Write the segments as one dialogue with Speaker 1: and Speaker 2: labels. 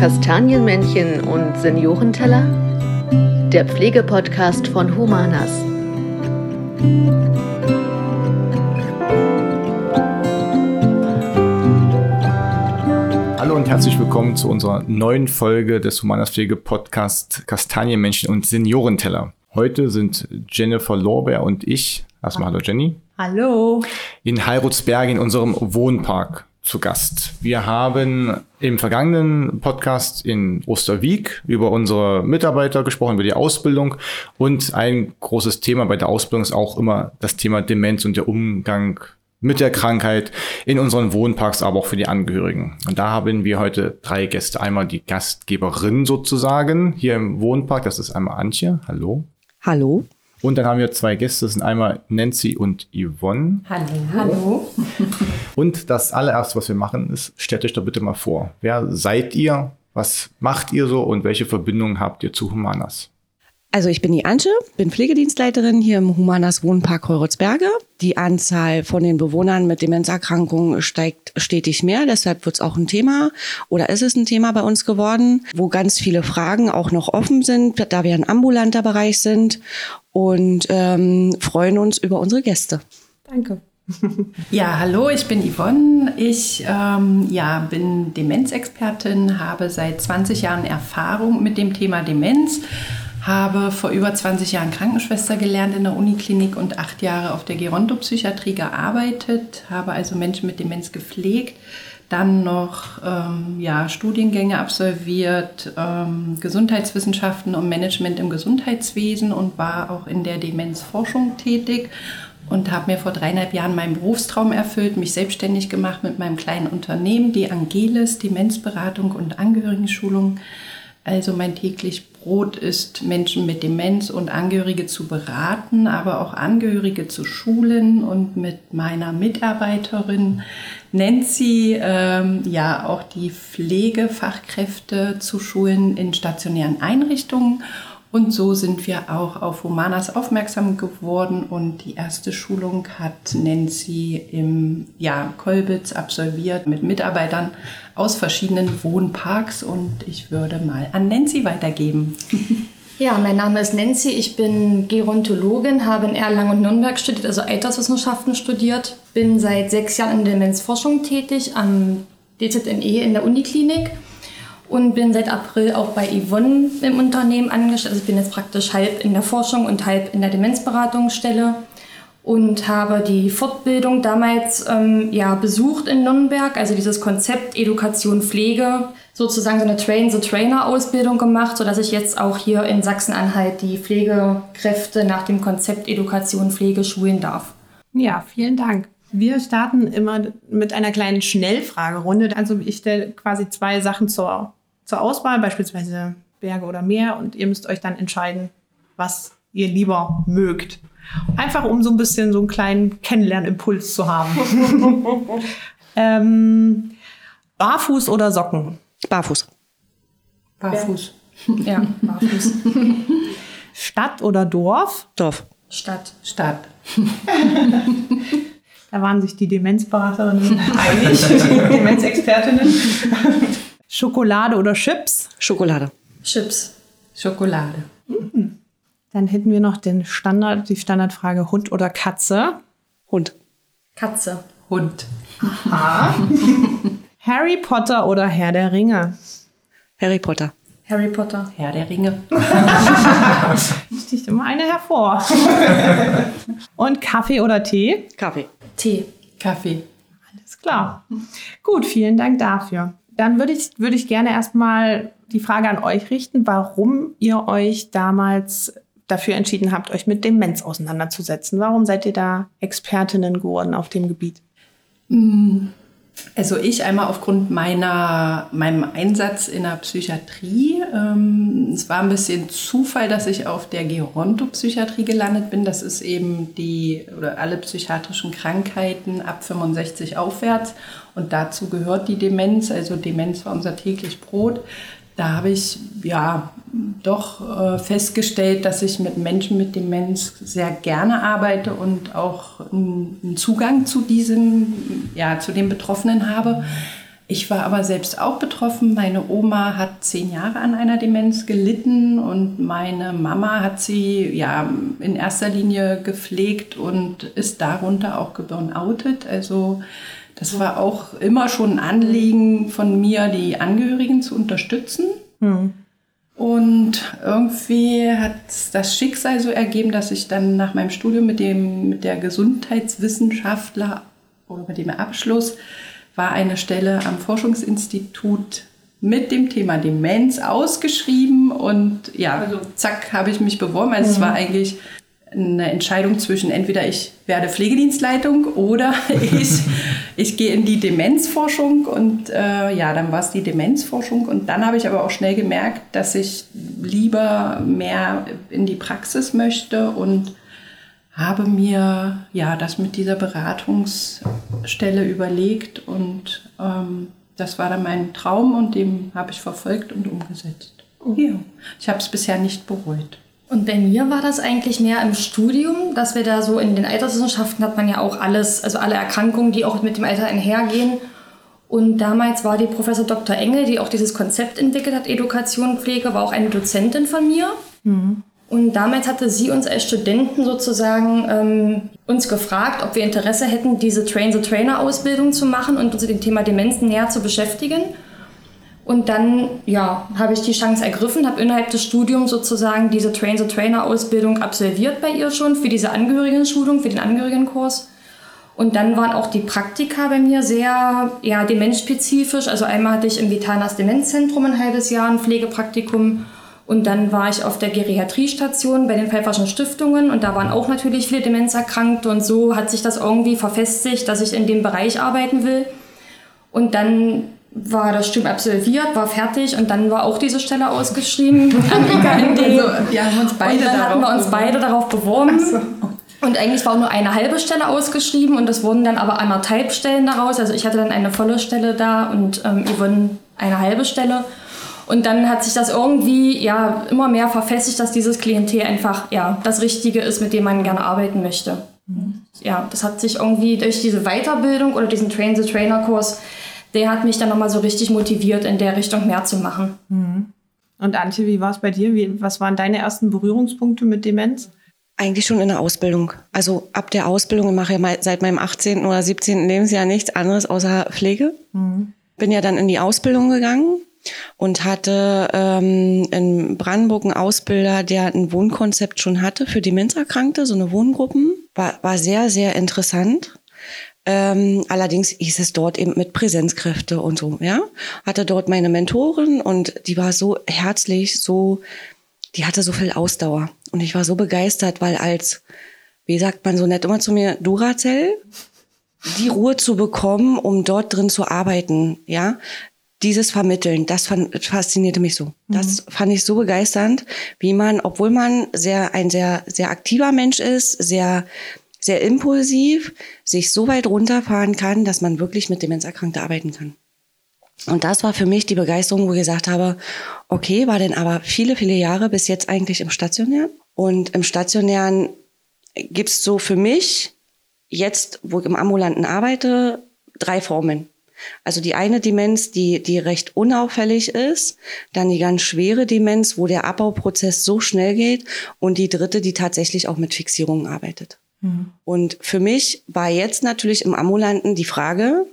Speaker 1: Kastanienmännchen und Seniorenteller? Der Pflegepodcast von Humanas.
Speaker 2: Hallo und herzlich willkommen zu unserer neuen Folge des Humanas Pflege Podcast Kastanienmännchen und Seniorenteller. Heute sind Jennifer Lorbeer und ich, erstmal hallo Jenny.
Speaker 3: Hallo.
Speaker 2: In Heirutsberg in unserem Wohnpark zu Gast. Wir haben im vergangenen Podcast in Osterwieck über unsere Mitarbeiter gesprochen, über die Ausbildung und ein großes Thema bei der Ausbildung ist auch immer das Thema Demenz und der Umgang mit der Krankheit in unseren Wohnparks, aber auch für die Angehörigen. Und da haben wir heute drei Gäste. Einmal die Gastgeberin sozusagen hier im Wohnpark, das ist einmal Antje. Hallo.
Speaker 4: Hallo.
Speaker 2: Und dann haben wir zwei Gäste, das sind einmal Nancy und Yvonne.
Speaker 3: Hallo. Hallo.
Speaker 2: Und das allererste, was wir machen, ist, stellt euch doch bitte mal vor. Wer seid ihr? Was macht ihr so und welche Verbindungen habt ihr zu Humanas?
Speaker 4: Also ich bin die Antje, bin Pflegedienstleiterin hier im Humanas Wohnpark Heuritzberge. Die Anzahl von den Bewohnern mit Demenzerkrankungen steigt stetig mehr, deshalb wird es auch ein Thema oder ist es ein Thema bei uns geworden, wo ganz viele Fragen auch noch offen sind, da wir ein ambulanter Bereich sind und ähm, freuen uns über unsere Gäste.
Speaker 3: Danke.
Speaker 5: Ja, hallo, ich bin Yvonne. Ich ähm, ja, bin Demenzexpertin, habe seit 20 Jahren Erfahrung mit dem Thema Demenz habe vor über 20 Jahren Krankenschwester gelernt in der Uniklinik und acht Jahre auf der Gerontopsychiatrie gearbeitet, habe also Menschen mit Demenz gepflegt, dann noch ähm, ja, Studiengänge absolviert, ähm, Gesundheitswissenschaften und Management im Gesundheitswesen und war auch in der Demenzforschung tätig und habe mir vor dreieinhalb Jahren meinen Berufstraum erfüllt, mich selbstständig gemacht mit meinem kleinen Unternehmen, die Angelis, Demenzberatung und Angehörigenschulung. Also mein täglich Brot ist, Menschen mit Demenz und Angehörige zu beraten, aber auch Angehörige zu schulen und mit meiner Mitarbeiterin Nancy ähm, ja auch die Pflegefachkräfte zu schulen in stationären Einrichtungen und so sind wir auch auf Humanas aufmerksam geworden und die erste Schulung hat Nancy im ja, Kolbitz absolviert mit Mitarbeitern aus verschiedenen Wohnparks und ich würde mal an Nancy weitergeben.
Speaker 6: Ja, mein Name ist Nancy, ich bin Gerontologin, habe in Erlangen und Nürnberg studiert, also Alterswissenschaften studiert, bin seit sechs Jahren in Demenzforschung tätig am DZNE in der Uniklinik und bin seit April auch bei Yvonne im Unternehmen angestellt. Also ich bin jetzt praktisch halb in der Forschung und halb in der Demenzberatungsstelle und habe die Fortbildung damals ähm, ja, besucht in Nürnberg, also dieses Konzept Education Pflege, sozusagen so eine Train-the-Trainer-Ausbildung gemacht, sodass ich jetzt auch hier in Sachsen-Anhalt die Pflegekräfte nach dem Konzept Education Pflege schulen darf.
Speaker 3: Ja, vielen Dank. Wir starten immer mit einer kleinen Schnellfragerunde. Also ich stelle quasi zwei Sachen zur zur Auswahl, beispielsweise Berge oder Meer, und ihr müsst euch dann entscheiden, was ihr lieber mögt. Einfach um so ein bisschen so einen kleinen Kennenlernimpuls zu haben. ähm, barfuß oder Socken?
Speaker 4: Barfuß.
Speaker 5: Barfuß.
Speaker 6: Ja, barfuß.
Speaker 3: Stadt oder Dorf?
Speaker 4: Dorf.
Speaker 6: Stadt.
Speaker 5: Stadt.
Speaker 3: da waren sich die Demenzberaterinnen einig, die Demenzexpertinnen. Schokolade oder Chips?
Speaker 4: Schokolade.
Speaker 6: Chips.
Speaker 5: Schokolade.
Speaker 3: Dann hätten wir noch den Standard, die Standardfrage Hund oder Katze?
Speaker 4: Hund.
Speaker 6: Katze.
Speaker 5: Hund.
Speaker 3: Harry Potter oder Herr der Ringe?
Speaker 4: Harry Potter.
Speaker 6: Harry Potter.
Speaker 5: Herr der Ringe.
Speaker 3: Sticht immer eine hervor. Und Kaffee oder Tee?
Speaker 4: Kaffee.
Speaker 6: Tee.
Speaker 5: Kaffee.
Speaker 3: Alles klar. Gut, vielen Dank dafür. Dann würde ich, würde ich gerne erstmal die Frage an euch richten, warum ihr euch damals dafür entschieden habt, euch mit Demenz auseinanderzusetzen. Warum seid ihr da Expertinnen geworden auf dem Gebiet?
Speaker 5: Also ich einmal aufgrund meiner, meinem Einsatz in der Psychiatrie. Ähm, es war ein bisschen Zufall, dass ich auf der Gerontopsychiatrie gelandet bin. Das ist eben die oder alle psychiatrischen Krankheiten ab 65 aufwärts. Und dazu gehört die Demenz. Also Demenz war unser täglich Brot. Da habe ich ja doch äh, festgestellt, dass ich mit Menschen mit Demenz sehr gerne arbeite und auch einen Zugang zu diesem, ja, zu den Betroffenen habe. Ich war aber selbst auch betroffen. Meine Oma hat zehn Jahre an einer Demenz gelitten und meine Mama hat sie ja in erster Linie gepflegt und ist darunter auch geburnoutet. Also das war auch immer schon ein Anliegen von mir, die Angehörigen zu unterstützen. Mhm. Und irgendwie hat das Schicksal so ergeben, dass ich dann nach meinem Studium mit dem mit der Gesundheitswissenschaftler oder mit dem Abschluss war eine Stelle am Forschungsinstitut mit dem Thema Demenz ausgeschrieben und ja, also, zack, habe ich mich beworben. Also mhm. es war eigentlich eine Entscheidung zwischen entweder ich werde Pflegedienstleitung oder ich, ich gehe in die Demenzforschung und äh, ja, dann war es die Demenzforschung und dann habe ich aber auch schnell gemerkt, dass ich lieber mehr in die Praxis möchte und habe mir ja das mit dieser Beratungsstelle überlegt und ähm, das war dann mein Traum und dem habe ich verfolgt und umgesetzt. Ja, ich habe es bisher nicht bereut.
Speaker 6: Und bei mir war das eigentlich mehr im Studium, dass wir da so in den Alterswissenschaften hat man ja auch alles, also alle Erkrankungen, die auch mit dem Alter einhergehen. Und damals war die Professor Dr. Engel, die auch dieses Konzept entwickelt hat, Education, Pflege, war auch eine Dozentin von mir. Mhm. Und damals hatte sie uns als Studenten sozusagen ähm, uns gefragt, ob wir Interesse hätten, diese Train-the-Trainer-Ausbildung zu machen und uns mit dem Thema Demenz näher zu beschäftigen. Und dann, ja, habe ich die Chance ergriffen, habe innerhalb des Studiums sozusagen diese Train-the-Trainer-Ausbildung absolviert bei ihr schon für diese Angehörigen-Schulung, für den Angehörigenkurs. Und dann waren auch die Praktika bei mir sehr ja, demenzspezifisch. Also einmal hatte ich im Vitanas Demenzzentrum ein halbes Jahr ein Pflegepraktikum und dann war ich auf der Geriatriestation bei den Pfeifferschen Stiftungen und da waren auch natürlich viele Demenzerkrankte und so hat sich das irgendwie verfestigt, dass ich in dem Bereich arbeiten will. Und dann war das Studium absolviert, war fertig und dann war auch diese Stelle ausgeschrieben an IKND. Also, wir haben uns beide und dann hatten wir uns beide darauf beworben. So. Und eigentlich war nur eine halbe Stelle ausgeschrieben und es wurden dann aber anderthalb Stellen daraus. Also ich hatte dann eine volle Stelle da und ähm, Yvonne eine halbe Stelle. Und dann hat sich das irgendwie ja immer mehr verfestigt, dass dieses Klientel einfach ja das Richtige ist, mit dem man gerne arbeiten möchte. Mhm. Ja, das hat sich irgendwie durch diese Weiterbildung oder diesen Train-the-Trainer-Kurs, der hat mich dann nochmal so richtig motiviert, in der Richtung mehr zu machen.
Speaker 3: Mhm. Und Antje, wie war es bei dir? Wie, was waren deine ersten Berührungspunkte mit Demenz?
Speaker 4: Eigentlich schon in der Ausbildung. Also ab der Ausbildung, ich mache ja seit meinem 18. oder 17. Lebensjahr nichts anderes außer Pflege. Mhm. Bin ja dann in die Ausbildung gegangen und hatte ähm, in Brandenburg einen Ausbilder, der ein Wohnkonzept schon hatte für Demenzerkrankte, so eine Wohngruppen. War, war sehr, sehr interessant. Ähm, allerdings hieß es dort eben mit Präsenzkräfte und so, ja. Hatte dort meine Mentorin und die war so herzlich, so, die hatte so viel Ausdauer. Und ich war so begeistert, weil als, wie sagt man so nett immer zu mir, Duracell, die Ruhe zu bekommen, um dort drin zu arbeiten, ja dieses Vermitteln, das faszinierte mich so. Das mhm. fand ich so begeisternd, wie man, obwohl man sehr, ein sehr, sehr aktiver Mensch ist, sehr, sehr impulsiv, sich so weit runterfahren kann, dass man wirklich mit Demenzerkrankten arbeiten kann. Und das war für mich die Begeisterung, wo ich gesagt habe, okay, war denn aber viele, viele Jahre bis jetzt eigentlich im Stationären. Und im Stationären gibt's so für mich jetzt, wo ich im Ambulanten arbeite, drei Formen. Also die eine Demenz, die, die recht unauffällig ist, dann die ganz schwere Demenz, wo der Abbauprozess so schnell geht und die dritte, die tatsächlich auch mit Fixierungen arbeitet. Mhm. Und für mich war jetzt natürlich im Ambulanten die Frage,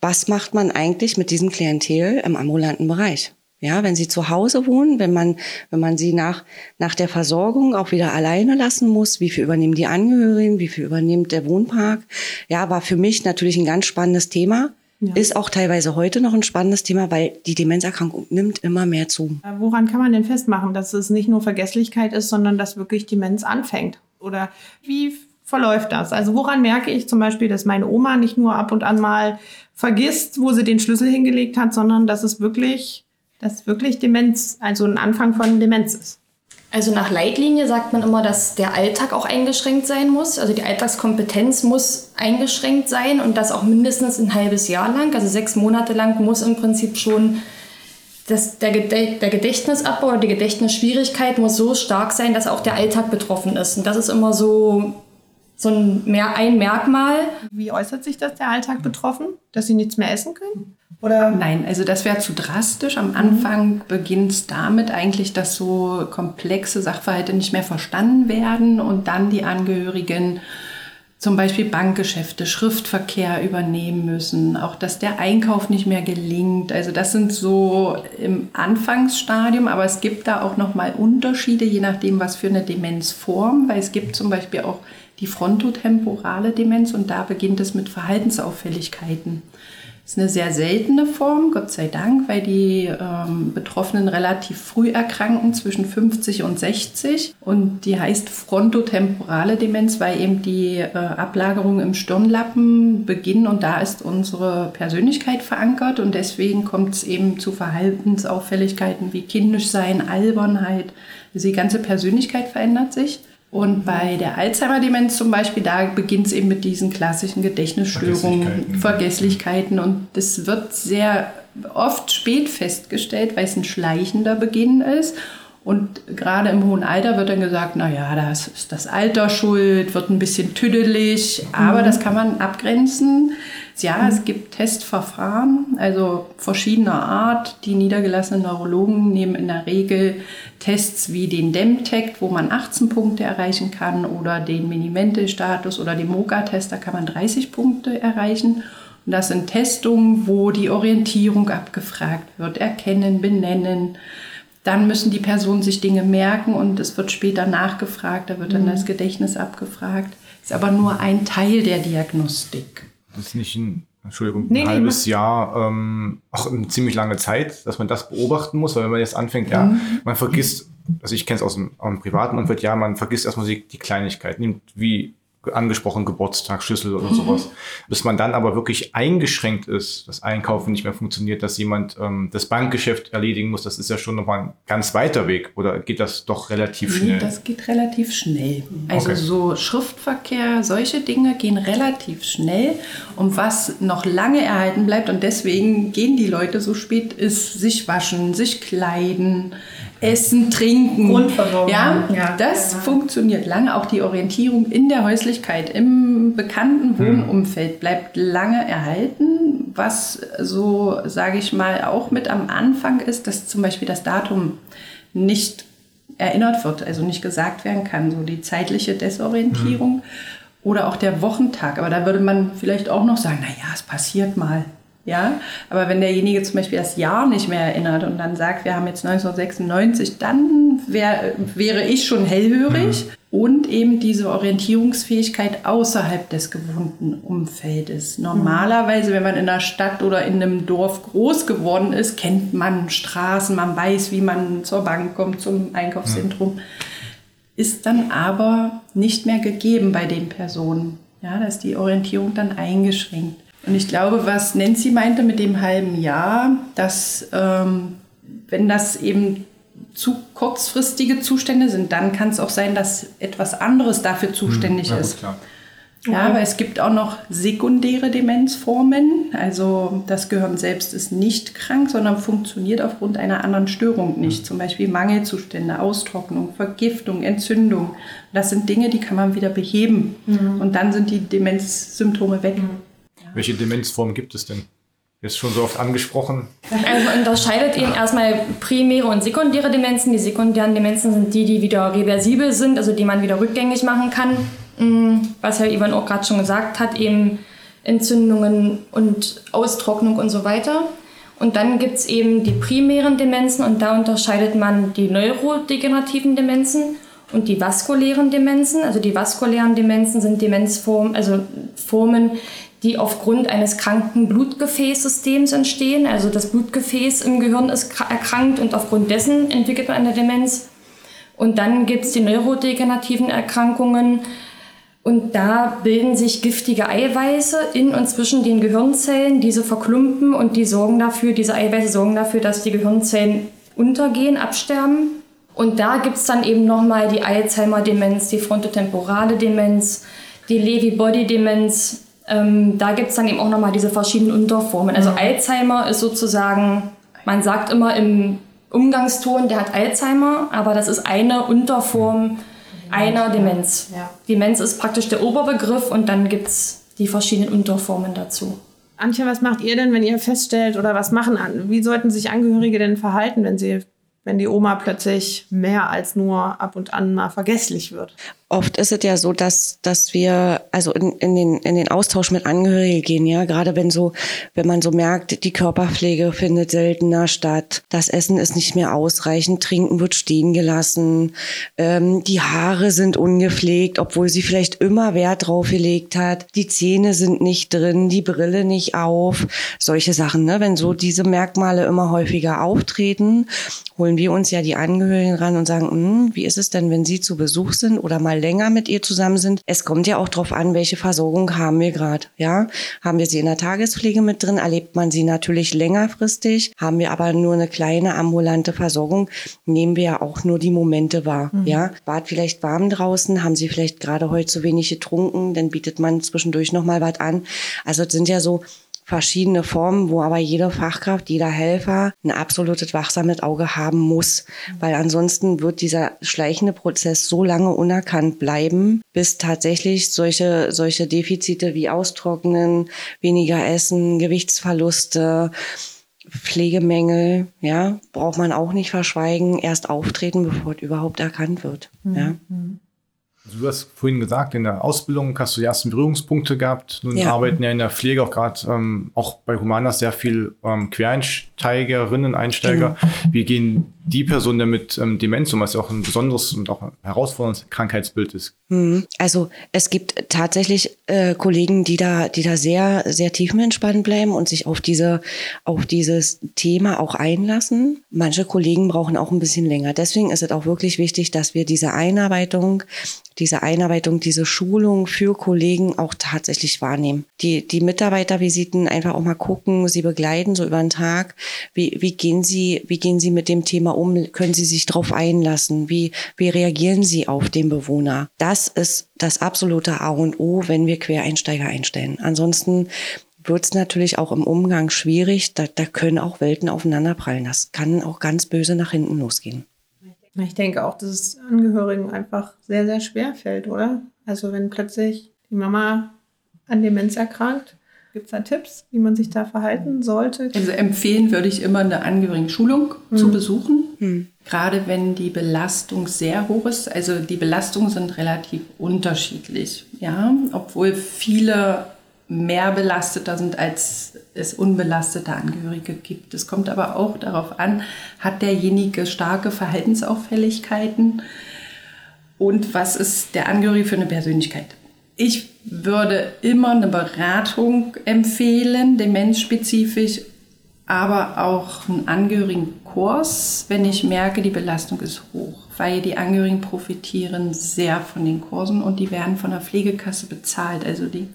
Speaker 4: was macht man eigentlich mit diesem Klientel im ambulanten Bereich? Ja, wenn sie zu Hause wohnen, wenn man, wenn man sie nach, nach der Versorgung auch wieder alleine lassen muss, wie viel übernehmen die Angehörigen, wie viel übernimmt der Wohnpark? Ja, war für mich natürlich ein ganz spannendes Thema. Ja. Ist auch teilweise heute noch ein spannendes Thema, weil die Demenzerkrankung nimmt immer mehr zu.
Speaker 3: Woran kann man denn festmachen, dass es nicht nur Vergesslichkeit ist, sondern dass wirklich Demenz anfängt? Oder wie verläuft das? Also woran merke ich zum Beispiel, dass meine Oma nicht nur ab und an mal vergisst, wo sie den Schlüssel hingelegt hat, sondern dass es wirklich, dass wirklich Demenz, also ein Anfang von Demenz ist?
Speaker 6: Also nach Leitlinie sagt man immer, dass der Alltag auch eingeschränkt sein muss. Also die Alltagskompetenz muss eingeschränkt sein und das auch mindestens ein halbes Jahr lang. Also sechs Monate lang muss im Prinzip schon das, der, der Gedächtnisabbau oder die Gedächtnisschwierigkeit muss so stark sein, dass auch der Alltag betroffen ist. Und das ist immer so, so ein, ein Merkmal.
Speaker 3: Wie äußert sich das der Alltag betroffen? Dass sie nichts mehr essen können? Oder?
Speaker 5: Nein, also das wäre zu drastisch. Am Anfang beginnt es damit eigentlich, dass so komplexe Sachverhalte nicht mehr verstanden werden und dann die Angehörigen zum Beispiel Bankgeschäfte, Schriftverkehr übernehmen müssen, auch dass der Einkauf nicht mehr gelingt. Also das sind so im Anfangsstadium, aber es gibt da auch nochmal Unterschiede, je nachdem, was für eine Demenzform, weil es gibt zum Beispiel auch die frontotemporale Demenz und da beginnt es mit Verhaltensauffälligkeiten ist eine sehr seltene Form, Gott sei Dank, weil die ähm, Betroffenen relativ früh erkranken, zwischen 50 und 60. Und die heißt frontotemporale Demenz, weil eben die äh, Ablagerungen im Stirnlappen beginnen und da ist unsere Persönlichkeit verankert. Und deswegen kommt es eben zu Verhaltensauffälligkeiten wie kindisch sein, Albernheit. Also die ganze Persönlichkeit verändert sich. Und bei der Alzheimer-Demenz zum Beispiel, da beginnt es eben mit diesen klassischen Gedächtnisstörungen, Vergesslichkeiten. Vergesslichkeiten. Und das wird sehr oft spät festgestellt, weil es ein schleichender Beginn ist. Und gerade im hohen Alter wird dann gesagt, naja, das ist das Alter schuld, wird ein bisschen tüdelig, aber mhm. das kann man abgrenzen. Ja, mhm. es gibt Testverfahren, also verschiedener Art. Die niedergelassenen Neurologen nehmen in der Regel Tests wie den DEM-Test, wo man 18 Punkte erreichen kann, oder den Minimente-Status oder den MOCA-Test, da kann man 30 Punkte erreichen. Und das sind Testungen, wo die Orientierung abgefragt wird, erkennen, benennen, dann müssen die Personen sich Dinge merken und es wird später nachgefragt, da wird dann mhm. das Gedächtnis abgefragt. Ist aber nur ein Teil der Diagnostik.
Speaker 2: Das ist nicht ein, Entschuldigung, nee, ein nee, halbes nee. Jahr, ähm, auch eine ziemlich lange Zeit, dass man das beobachten muss, weil wenn man jetzt anfängt, mhm. ja, man vergisst, also ich kenne es aus dem, aus dem privaten Umfeld, ja, man vergisst erstmal die, die Kleinigkeit, nimmt wie angesprochen Geburtstag, Schlüssel oder mhm. sowas. Bis man dann aber wirklich eingeschränkt ist, das Einkaufen nicht mehr funktioniert, dass jemand ähm, das Bankgeschäft erledigen muss, das ist ja schon nochmal ein ganz weiter Weg. Oder geht das doch relativ schnell?
Speaker 5: Das geht relativ schnell. Also okay. so Schriftverkehr, solche Dinge gehen relativ schnell. Und was noch lange erhalten bleibt, und deswegen gehen die Leute so spät, ist sich waschen, sich kleiden, Essen, Trinken.
Speaker 3: Grundversorgung.
Speaker 5: Ja, ja, das ja. funktioniert lange. Auch die Orientierung in der Häuslichkeit, im bekannten hm. Wohnumfeld bleibt lange erhalten. Was so, sage ich mal, auch mit am Anfang ist, dass zum Beispiel das Datum nicht erinnert wird, also nicht gesagt werden kann, so die zeitliche Desorientierung. Mhm. Oder auch der Wochentag. Aber da würde man vielleicht auch noch sagen, naja, es passiert mal. Ja, aber wenn derjenige zum Beispiel das Jahr nicht mehr erinnert und dann sagt, wir haben jetzt 1996, dann wär, wäre ich schon hellhörig mhm. und eben diese Orientierungsfähigkeit außerhalb des gewohnten Umfeldes. Normalerweise, wenn man in einer Stadt oder in einem Dorf groß geworden ist, kennt man Straßen, man weiß, wie man zur Bank kommt, zum Einkaufszentrum. Mhm. Ist dann aber nicht mehr gegeben bei den Personen. Ja, da ist die Orientierung dann eingeschränkt. Und ich glaube, was Nancy meinte mit dem halben Jahr, dass ähm, wenn das eben zu kurzfristige Zustände sind, dann kann es auch sein, dass etwas anderes dafür zuständig hm, ist. Klar. Ja, aber es gibt auch noch sekundäre Demenzformen. Also das Gehirn selbst ist nicht krank, sondern funktioniert aufgrund einer anderen Störung nicht. Zum Beispiel Mangelzustände, Austrocknung, Vergiftung, Entzündung. Das sind Dinge, die kann man wieder beheben. Mhm. Und dann sind die Demenzsymptome weg. Mhm.
Speaker 2: Welche Demenzform gibt es denn? Ist schon so oft angesprochen.
Speaker 6: Also unterscheidet eben erstmal primäre und sekundäre Demenzen. Die sekundären Demenzen sind die, die wieder reversibel sind, also die man wieder rückgängig machen kann. Mm, was ja Ivan auch gerade schon gesagt hat, eben Entzündungen und Austrocknung und so weiter. Und dann gibt es eben die primären Demenzen und da unterscheidet man die neurodegenerativen Demenzen und die vaskulären Demenzen. Also die vaskulären Demenzen sind Demenzformen, also Formen, die aufgrund eines kranken Blutgefäßsystems entstehen. Also das Blutgefäß im Gehirn ist erkrankt und aufgrund dessen entwickelt man eine Demenz. Und dann gibt es die neurodegenerativen Erkrankungen. Und da bilden sich giftige Eiweiße in und zwischen den Gehirnzellen. Diese verklumpen und die sorgen dafür, diese Eiweiße sorgen dafür, dass die Gehirnzellen untergehen, absterben. Und da gibt es dann eben nochmal die Alzheimer-Demenz, die frontotemporale Demenz, die Lewy-Body-Demenz, ähm, da gibt es dann eben auch nochmal diese verschiedenen Unterformen. Also mhm. Alzheimer ist sozusagen, man sagt immer im Umgangston, der hat Alzheimer, aber das ist eine Unterform einer Demenz. Ja. Demenz ist praktisch der Oberbegriff und dann gibt es die verschiedenen Unterformen dazu.
Speaker 3: Antje, was macht ihr denn, wenn ihr feststellt oder was machen, wie sollten sich Angehörige denn verhalten, wenn sie wenn die Oma plötzlich mehr als nur ab und an mal vergesslich wird?
Speaker 4: Oft ist es ja so, dass, dass wir also in, in, den, in den Austausch mit Angehörigen gehen, ja, gerade wenn so, wenn man so merkt, die Körperpflege findet seltener statt, das Essen ist nicht mehr ausreichend, Trinken wird stehen gelassen, ähm, die Haare sind ungepflegt, obwohl sie vielleicht immer Wert drauf gelegt hat, die Zähne sind nicht drin, die Brille nicht auf, solche Sachen, ne? Wenn so diese Merkmale immer häufiger auftreten, holen wir uns ja die Angehörigen ran und sagen, hm, wie ist es denn, wenn sie zu Besuch sind oder mal länger mit ihr zusammen sind. Es kommt ja auch darauf an, welche Versorgung haben wir gerade. Ja, haben wir sie in der Tagespflege mit drin, erlebt man sie natürlich längerfristig. Haben wir aber nur eine kleine ambulante Versorgung, nehmen wir ja auch nur die Momente wahr. Mhm. Ja, war vielleicht warm draußen, haben sie vielleicht gerade heute zu wenig getrunken, dann bietet man zwischendurch noch mal was an. Also es sind ja so verschiedene Formen, wo aber jede Fachkraft, jeder Helfer ein absolutes wachsames Auge haben muss, weil ansonsten wird dieser schleichende Prozess so lange unerkannt bleiben, bis tatsächlich solche, solche Defizite wie Austrocknen, weniger Essen, Gewichtsverluste, Pflegemängel, ja, braucht man auch nicht verschweigen, erst auftreten, bevor es überhaupt erkannt wird. Mhm. Ja.
Speaker 2: Du hast vorhin gesagt, in der Ausbildung hast du die ersten Berührungspunkte gehabt. Nun ja. arbeiten ja in der Pflege auch gerade ähm, auch bei Humanas sehr viel ähm, Quereinsteigerinnen, Einsteiger. Genau. Wie gehen die Personen denn mit ähm, Demenz was ja auch ein besonderes und auch herausforderndes Krankheitsbild ist?
Speaker 4: Hm, also es gibt tatsächlich äh, Kollegen, die da, die da sehr, sehr tiefenentspannt bleiben und sich auf diese, auf dieses Thema auch einlassen. Manche Kollegen brauchen auch ein bisschen länger. Deswegen ist es auch wirklich wichtig, dass wir diese Einarbeitung diese Einarbeitung, diese Schulung für Kollegen auch tatsächlich wahrnehmen. Die, die Mitarbeitervisiten einfach auch mal gucken, sie begleiten so über den Tag. Wie, wie gehen sie, wie gehen sie mit dem Thema um? Können sie sich darauf einlassen? Wie, wie reagieren sie auf den Bewohner? Das ist das absolute A und O, wenn wir Quereinsteiger einstellen. Ansonsten wird es natürlich auch im Umgang schwierig. Da, da können auch Welten aufeinanderprallen. Das kann auch ganz böse nach hinten losgehen.
Speaker 3: Ich denke auch, dass es Angehörigen einfach sehr, sehr schwer fällt, oder? Also wenn plötzlich die Mama an Demenz erkrankt, gibt es da Tipps, wie man sich da verhalten sollte?
Speaker 5: Also empfehlen würde ich immer eine Angehörigen-Schulung mhm. zu besuchen. Mhm. Gerade wenn die Belastung sehr hoch ist. Also die Belastungen sind relativ unterschiedlich. Ja, obwohl viele mehr belasteter sind, als es unbelastete Angehörige gibt. Es kommt aber auch darauf an, hat derjenige starke Verhaltensauffälligkeiten und was ist der Angehörige für eine Persönlichkeit. Ich würde immer eine Beratung empfehlen, demenzspezifisch, aber auch einen Angehörigenkurs, wenn ich merke, die Belastung ist hoch, weil die Angehörigen profitieren sehr von den Kursen und die werden von der Pflegekasse bezahlt. Also die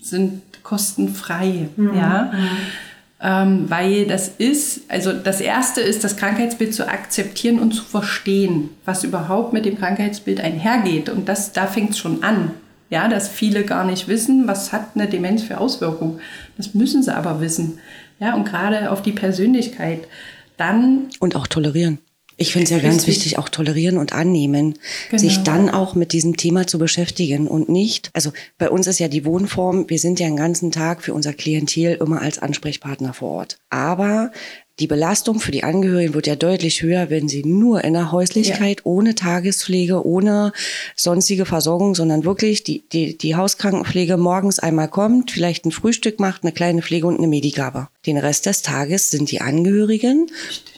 Speaker 5: sind kostenfrei, mhm. ja. Mhm. Ähm, weil das ist, also das erste ist, das Krankheitsbild zu akzeptieren und zu verstehen, was überhaupt mit dem Krankheitsbild einhergeht. Und das, da fängt es schon an. Ja, dass viele gar nicht wissen, was hat eine Demenz für Auswirkungen. Das müssen sie aber wissen. Ja, und gerade auf die Persönlichkeit. Dann.
Speaker 4: Und auch tolerieren. Ich finde es ja ganz wichtig, auch tolerieren und annehmen, genau. sich dann auch mit diesem Thema zu beschäftigen und nicht, also bei uns ist ja die Wohnform, wir sind ja den ganzen Tag für unser Klientel immer als Ansprechpartner vor Ort. Aber die Belastung für die Angehörigen wird ja deutlich höher, wenn sie nur in der Häuslichkeit, ja. ohne Tagespflege, ohne sonstige Versorgung, sondern wirklich die, die, die Hauskrankenpflege morgens einmal kommt, vielleicht ein Frühstück macht, eine kleine Pflege und eine Medigabe. Den Rest des Tages sind die Angehörigen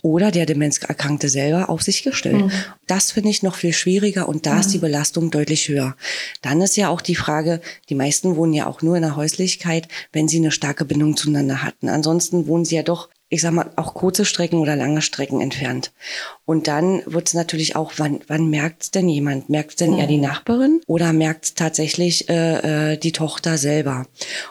Speaker 4: oder der Demenzerkrankte selber auf sich gestellt. Mhm. Das finde ich noch viel schwieriger und da mhm. ist die Belastung deutlich höher. Dann ist ja auch die Frage, die meisten wohnen ja auch nur in der Häuslichkeit, wenn sie eine starke Bindung zueinander hatten. Ansonsten wohnen sie ja doch ich sag mal, auch kurze Strecken oder lange Strecken entfernt. Und dann wird es natürlich auch, wann, wann merkt es denn jemand? Merkt es denn mhm. eher die Nachbarin oder merkt es tatsächlich äh, äh, die Tochter selber?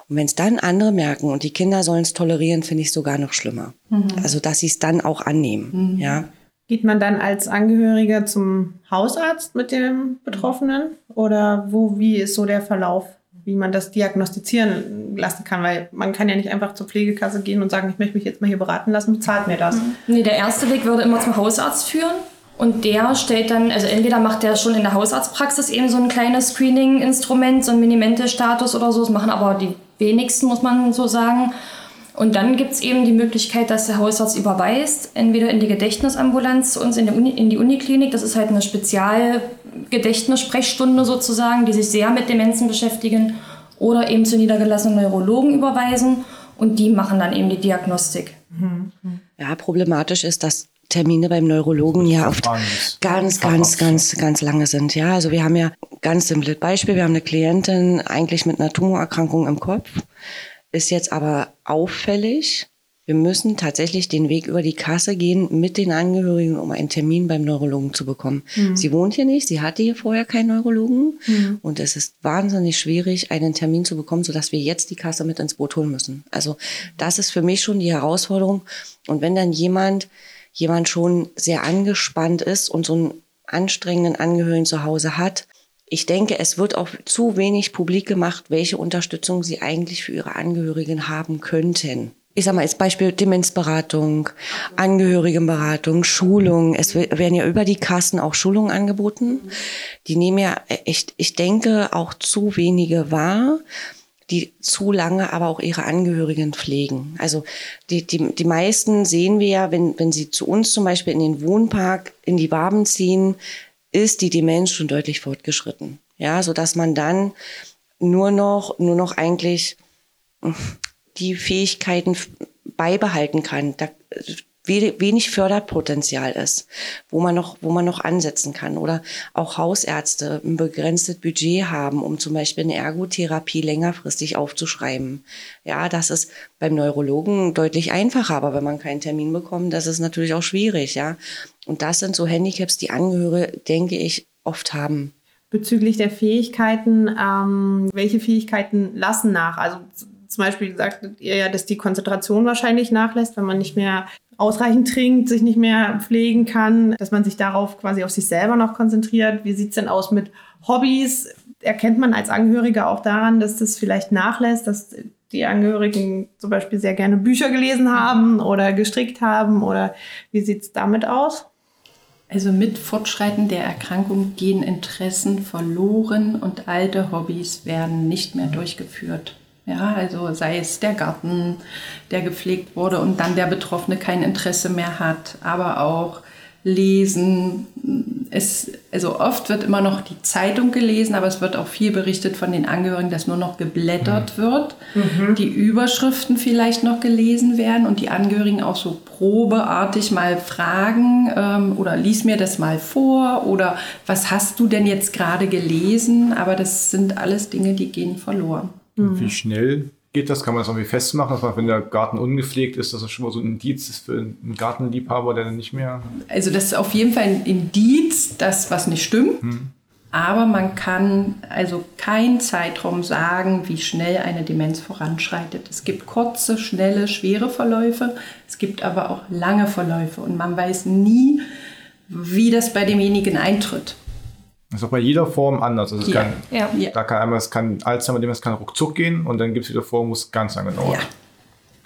Speaker 4: Und wenn es dann andere merken und die Kinder sollen es tolerieren, finde ich sogar noch schlimmer. Mhm. Also, dass sie es dann auch annehmen. Mhm. Ja.
Speaker 3: Geht man dann als Angehöriger zum Hausarzt mit dem Betroffenen oder wo, wie ist so der Verlauf? Wie man das diagnostizieren lassen kann, weil man kann ja nicht einfach zur Pflegekasse gehen und sagen, ich möchte mich jetzt mal hier beraten lassen, bezahlt mir das. Mhm.
Speaker 6: Nee, der erste Weg würde immer zum Hausarzt führen. Und der stellt dann, also entweder macht der schon in der Hausarztpraxis eben so ein kleines Screening-Instrument, so ein Minimente-Status oder so. Das machen aber die wenigsten, muss man so sagen. Und dann gibt es eben die Möglichkeit, dass der Hausarzt überweist, entweder in die Gedächtnisambulanz zu uns in, Uni, in die Uniklinik. Das ist halt eine Spezialgedächtnissprechstunde sozusagen, die sich sehr mit Demenzen beschäftigen. Oder eben zu niedergelassenen Neurologen überweisen und die machen dann eben die Diagnostik.
Speaker 4: Ja, problematisch ist, dass Termine beim Neurologen ja oft ganz, ganz, ganz, ganz lange sind. Ja, also wir haben ja ganz simples Beispiel. Wir haben eine Klientin eigentlich mit einer Tumorerkrankung im Kopf, ist jetzt aber auffällig. Wir müssen tatsächlich den Weg über die Kasse gehen mit den Angehörigen, um einen Termin beim Neurologen zu bekommen. Mhm. Sie wohnt hier nicht, sie hatte hier vorher keinen Neurologen mhm. und es ist wahnsinnig schwierig, einen Termin zu bekommen, sodass wir jetzt die Kasse mit ins Boot holen müssen. Also das ist für mich schon die Herausforderung. Und wenn dann jemand jemand schon sehr angespannt ist und so einen anstrengenden Angehörigen zu Hause hat. Ich denke, es wird auch zu wenig publik gemacht, welche Unterstützung sie eigentlich für ihre Angehörigen haben könnten. Ich sage mal als Beispiel Demenzberatung, Angehörigenberatung, Schulung. Es werden ja über die Kassen auch Schulungen angeboten. Die nehmen ja echt, ich denke, auch zu wenige wahr die zu lange aber auch ihre Angehörigen pflegen. Also die, die, die meisten sehen wir ja, wenn, wenn sie zu uns zum Beispiel in den Wohnpark in die Waben ziehen, ist die Demenz schon deutlich fortgeschritten. Ja, so dass man dann nur noch, nur noch eigentlich die Fähigkeiten beibehalten kann. Da wenig Förderpotenzial ist, wo man noch, wo man noch ansetzen kann. Oder auch Hausärzte ein begrenztes Budget haben, um zum Beispiel eine Ergotherapie längerfristig aufzuschreiben. Ja, das ist beim Neurologen deutlich einfacher, aber wenn man keinen Termin bekommt, das ist natürlich auch schwierig, ja. Und das sind so Handicaps, die Angehörige, denke ich, oft haben.
Speaker 3: Bezüglich der Fähigkeiten, ähm, welche Fähigkeiten lassen nach? Also zum Beispiel sagt ihr ja, dass die Konzentration wahrscheinlich nachlässt, wenn man nicht mehr ausreichend trinkt, sich nicht mehr pflegen kann, dass man sich darauf quasi auf sich selber noch konzentriert. Wie sieht es denn aus mit Hobbys? Erkennt man als Angehöriger auch daran, dass das vielleicht nachlässt, dass die Angehörigen zum Beispiel sehr gerne Bücher gelesen haben oder gestrickt haben? Oder wie sieht es damit aus?
Speaker 5: Also mit Fortschreiten der Erkrankung gehen Interessen verloren und alte Hobbys werden nicht mehr durchgeführt. Ja, also sei es der Garten, der gepflegt wurde und dann der Betroffene kein Interesse mehr hat, aber auch Lesen. Es, also oft wird immer noch die Zeitung gelesen, aber es wird auch viel berichtet von den Angehörigen, dass nur noch geblättert mhm. wird, mhm. die Überschriften vielleicht noch gelesen werden und die Angehörigen auch so probeartig mal fragen ähm, oder lies mir das mal vor oder was hast du denn jetzt gerade gelesen? Aber das sind alles Dinge, die gehen verloren.
Speaker 2: Mhm. Wie schnell geht das? Kann man das irgendwie festmachen, dass man, wenn der Garten ungepflegt ist, dass das schon mal so ein Indiz ist für einen Gartenliebhaber, der dann nicht mehr.
Speaker 5: Also, das ist auf jeden Fall ein Indiz, dass was nicht stimmt. Hm. Aber man kann also keinen Zeitraum sagen, wie schnell eine Demenz voranschreitet. Es gibt kurze, schnelle, schwere Verläufe. Es gibt aber auch lange Verläufe. Und man weiß nie, wie das bei demjenigen eintritt.
Speaker 2: Das ist auch bei jeder Form anders. Also es
Speaker 5: ja.
Speaker 2: kann,
Speaker 5: ja.
Speaker 2: Da kann einmal, es kann Alzheimer, dem es kann ruckzuck gehen und dann gibt es wieder Formen, wo es ganz lange dauert. Ja.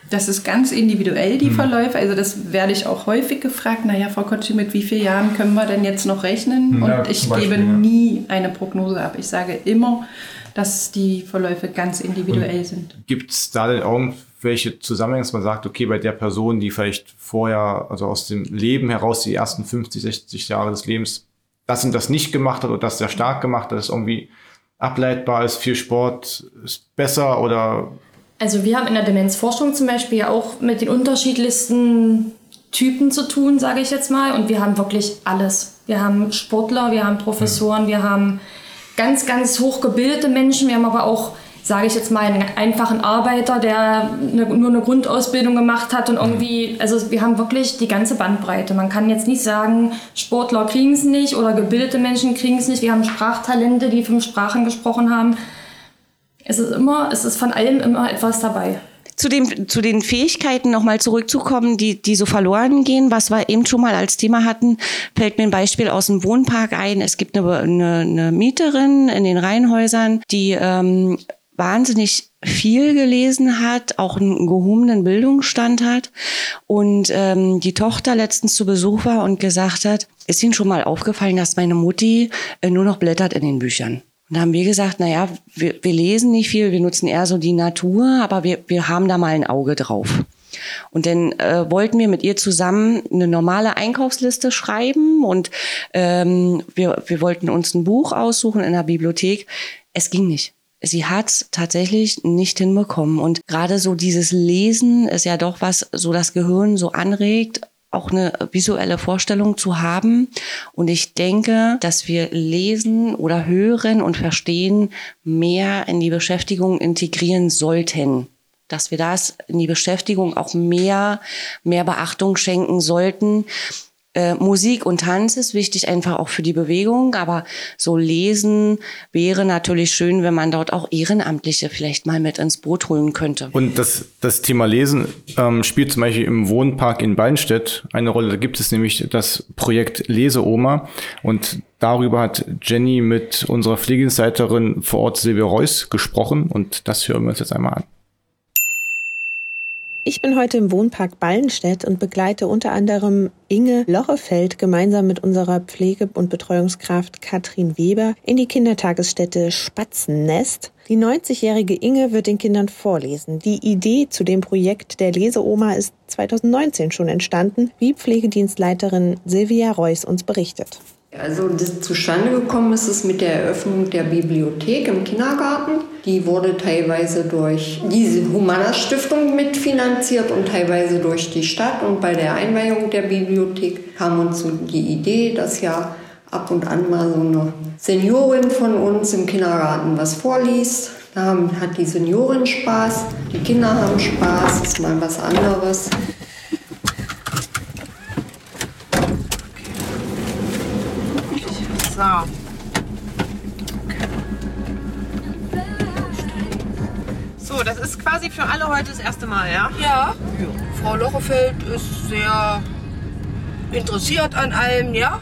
Speaker 5: Das ist ganz individuell, die hm. Verläufe. Also das werde ich auch häufig gefragt. Naja, Frau Kotschi, mit wie vielen Jahren können wir denn jetzt noch rechnen? Ja, und ich Beispiel, gebe ja. nie eine Prognose ab. Ich sage immer, dass die Verläufe ganz individuell und sind.
Speaker 2: Gibt es da denn irgendwelche Zusammenhänge, dass man sagt, okay, bei der Person, die vielleicht vorher, also aus dem Leben heraus, die ersten 50, 60 Jahre des Lebens das und das nicht gemacht hat oder das sehr stark gemacht hat, das irgendwie ableitbar ist, viel Sport ist besser oder?
Speaker 6: Also wir haben in der Demenzforschung zum Beispiel auch mit den unterschiedlichsten Typen zu tun, sage ich jetzt mal. Und wir haben wirklich alles. Wir haben Sportler, wir haben Professoren, mhm. wir haben ganz, ganz hochgebildete Menschen, wir haben aber auch sage ich jetzt mal, einen einfachen Arbeiter, der eine, nur eine Grundausbildung gemacht hat und irgendwie, also wir haben wirklich die ganze Bandbreite. Man kann jetzt nicht sagen, Sportler kriegen es nicht oder gebildete Menschen kriegen es nicht. Wir haben Sprachtalente, die fünf Sprachen gesprochen haben. Es ist immer, es ist von allem immer etwas dabei
Speaker 4: zu, dem, zu den Fähigkeiten nochmal zurückzukommen, die, die so verloren gehen, was wir eben schon mal als Thema hatten, fällt mir ein Beispiel aus dem Wohnpark ein. Es gibt eine, eine, eine Mieterin in den Reihenhäusern, die ähm, wahnsinnig viel gelesen hat, auch einen gehobenen Bildungsstand hat und ähm, die Tochter letztens zu Besuch war und gesagt hat, ist Ihnen schon mal aufgefallen, dass meine Mutti äh, nur noch blättert in den Büchern? Und da haben wir gesagt, naja, wir, wir lesen nicht viel, wir nutzen eher so die Natur, aber wir, wir haben da mal ein Auge drauf. Und dann äh, wollten wir mit ihr zusammen eine normale Einkaufsliste schreiben und ähm, wir, wir wollten uns ein Buch aussuchen in der Bibliothek. Es ging nicht. Sie hat tatsächlich nicht hinbekommen. Und gerade so dieses Lesen ist ja doch was, so das Gehirn so anregt, auch eine visuelle Vorstellung zu haben. Und ich denke, dass wir lesen oder hören und verstehen mehr in die Beschäftigung integrieren sollten dass wir das in die Beschäftigung auch mehr, mehr Beachtung schenken sollten. Äh, Musik und Tanz ist wichtig einfach auch für die Bewegung, aber so lesen wäre natürlich schön, wenn man dort auch Ehrenamtliche vielleicht mal mit ins Boot holen könnte.
Speaker 2: Und das, das Thema Lesen ähm, spielt zum Beispiel im Wohnpark in Beinstedt eine Rolle. Da gibt es nämlich das Projekt Leseoma und Darüber hat Jenny mit unserer Pflegedienstleiterin vor Ort Silvia Reuss gesprochen und das hören wir uns jetzt einmal an.
Speaker 7: Ich bin heute im Wohnpark Ballenstedt und begleite unter anderem Inge Lochefeld gemeinsam mit unserer Pflege- und Betreuungskraft Katrin Weber in die Kindertagesstätte Spatzennest. Die 90-jährige Inge wird den Kindern vorlesen. Die Idee zu dem Projekt der Leseoma ist 2019 schon entstanden, wie Pflegedienstleiterin Silvia Reuss uns berichtet.
Speaker 8: Also das zustande gekommen ist es mit der Eröffnung der Bibliothek im Kindergarten. Die wurde teilweise durch diese Humana Stiftung mitfinanziert und teilweise durch die Stadt. Und bei der Einweihung der Bibliothek kam uns die Idee, dass ja ab und an mal so eine Seniorin von uns im Kindergarten was vorliest. Da hat die Seniorin Spaß, die Kinder haben Spaß, ist mal was anderes.
Speaker 3: So. So, das ist quasi für alle heute das erste Mal, ja?
Speaker 9: Ja. Frau Lochefeld ist sehr interessiert an allem, ja.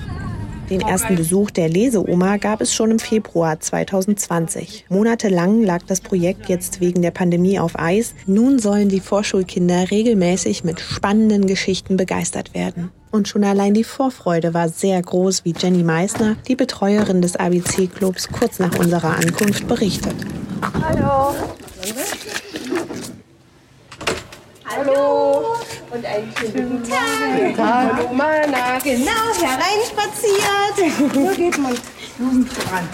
Speaker 7: Den ersten Besuch der Leseoma gab es schon im Februar 2020. Monatelang lag das Projekt jetzt wegen der Pandemie auf Eis. Nun sollen die Vorschulkinder regelmäßig mit spannenden Geschichten begeistert werden. Und schon allein die Vorfreude war sehr groß, wie Jenny Meissner, die Betreuerin des ABC-Clubs, kurz nach unserer Ankunft berichtet.
Speaker 10: Hallo. Hallo. Und einen schönen Tag. Guten Tag. Hallo, Mana. Genau, hereinspaziert. So geht man Jugend voran.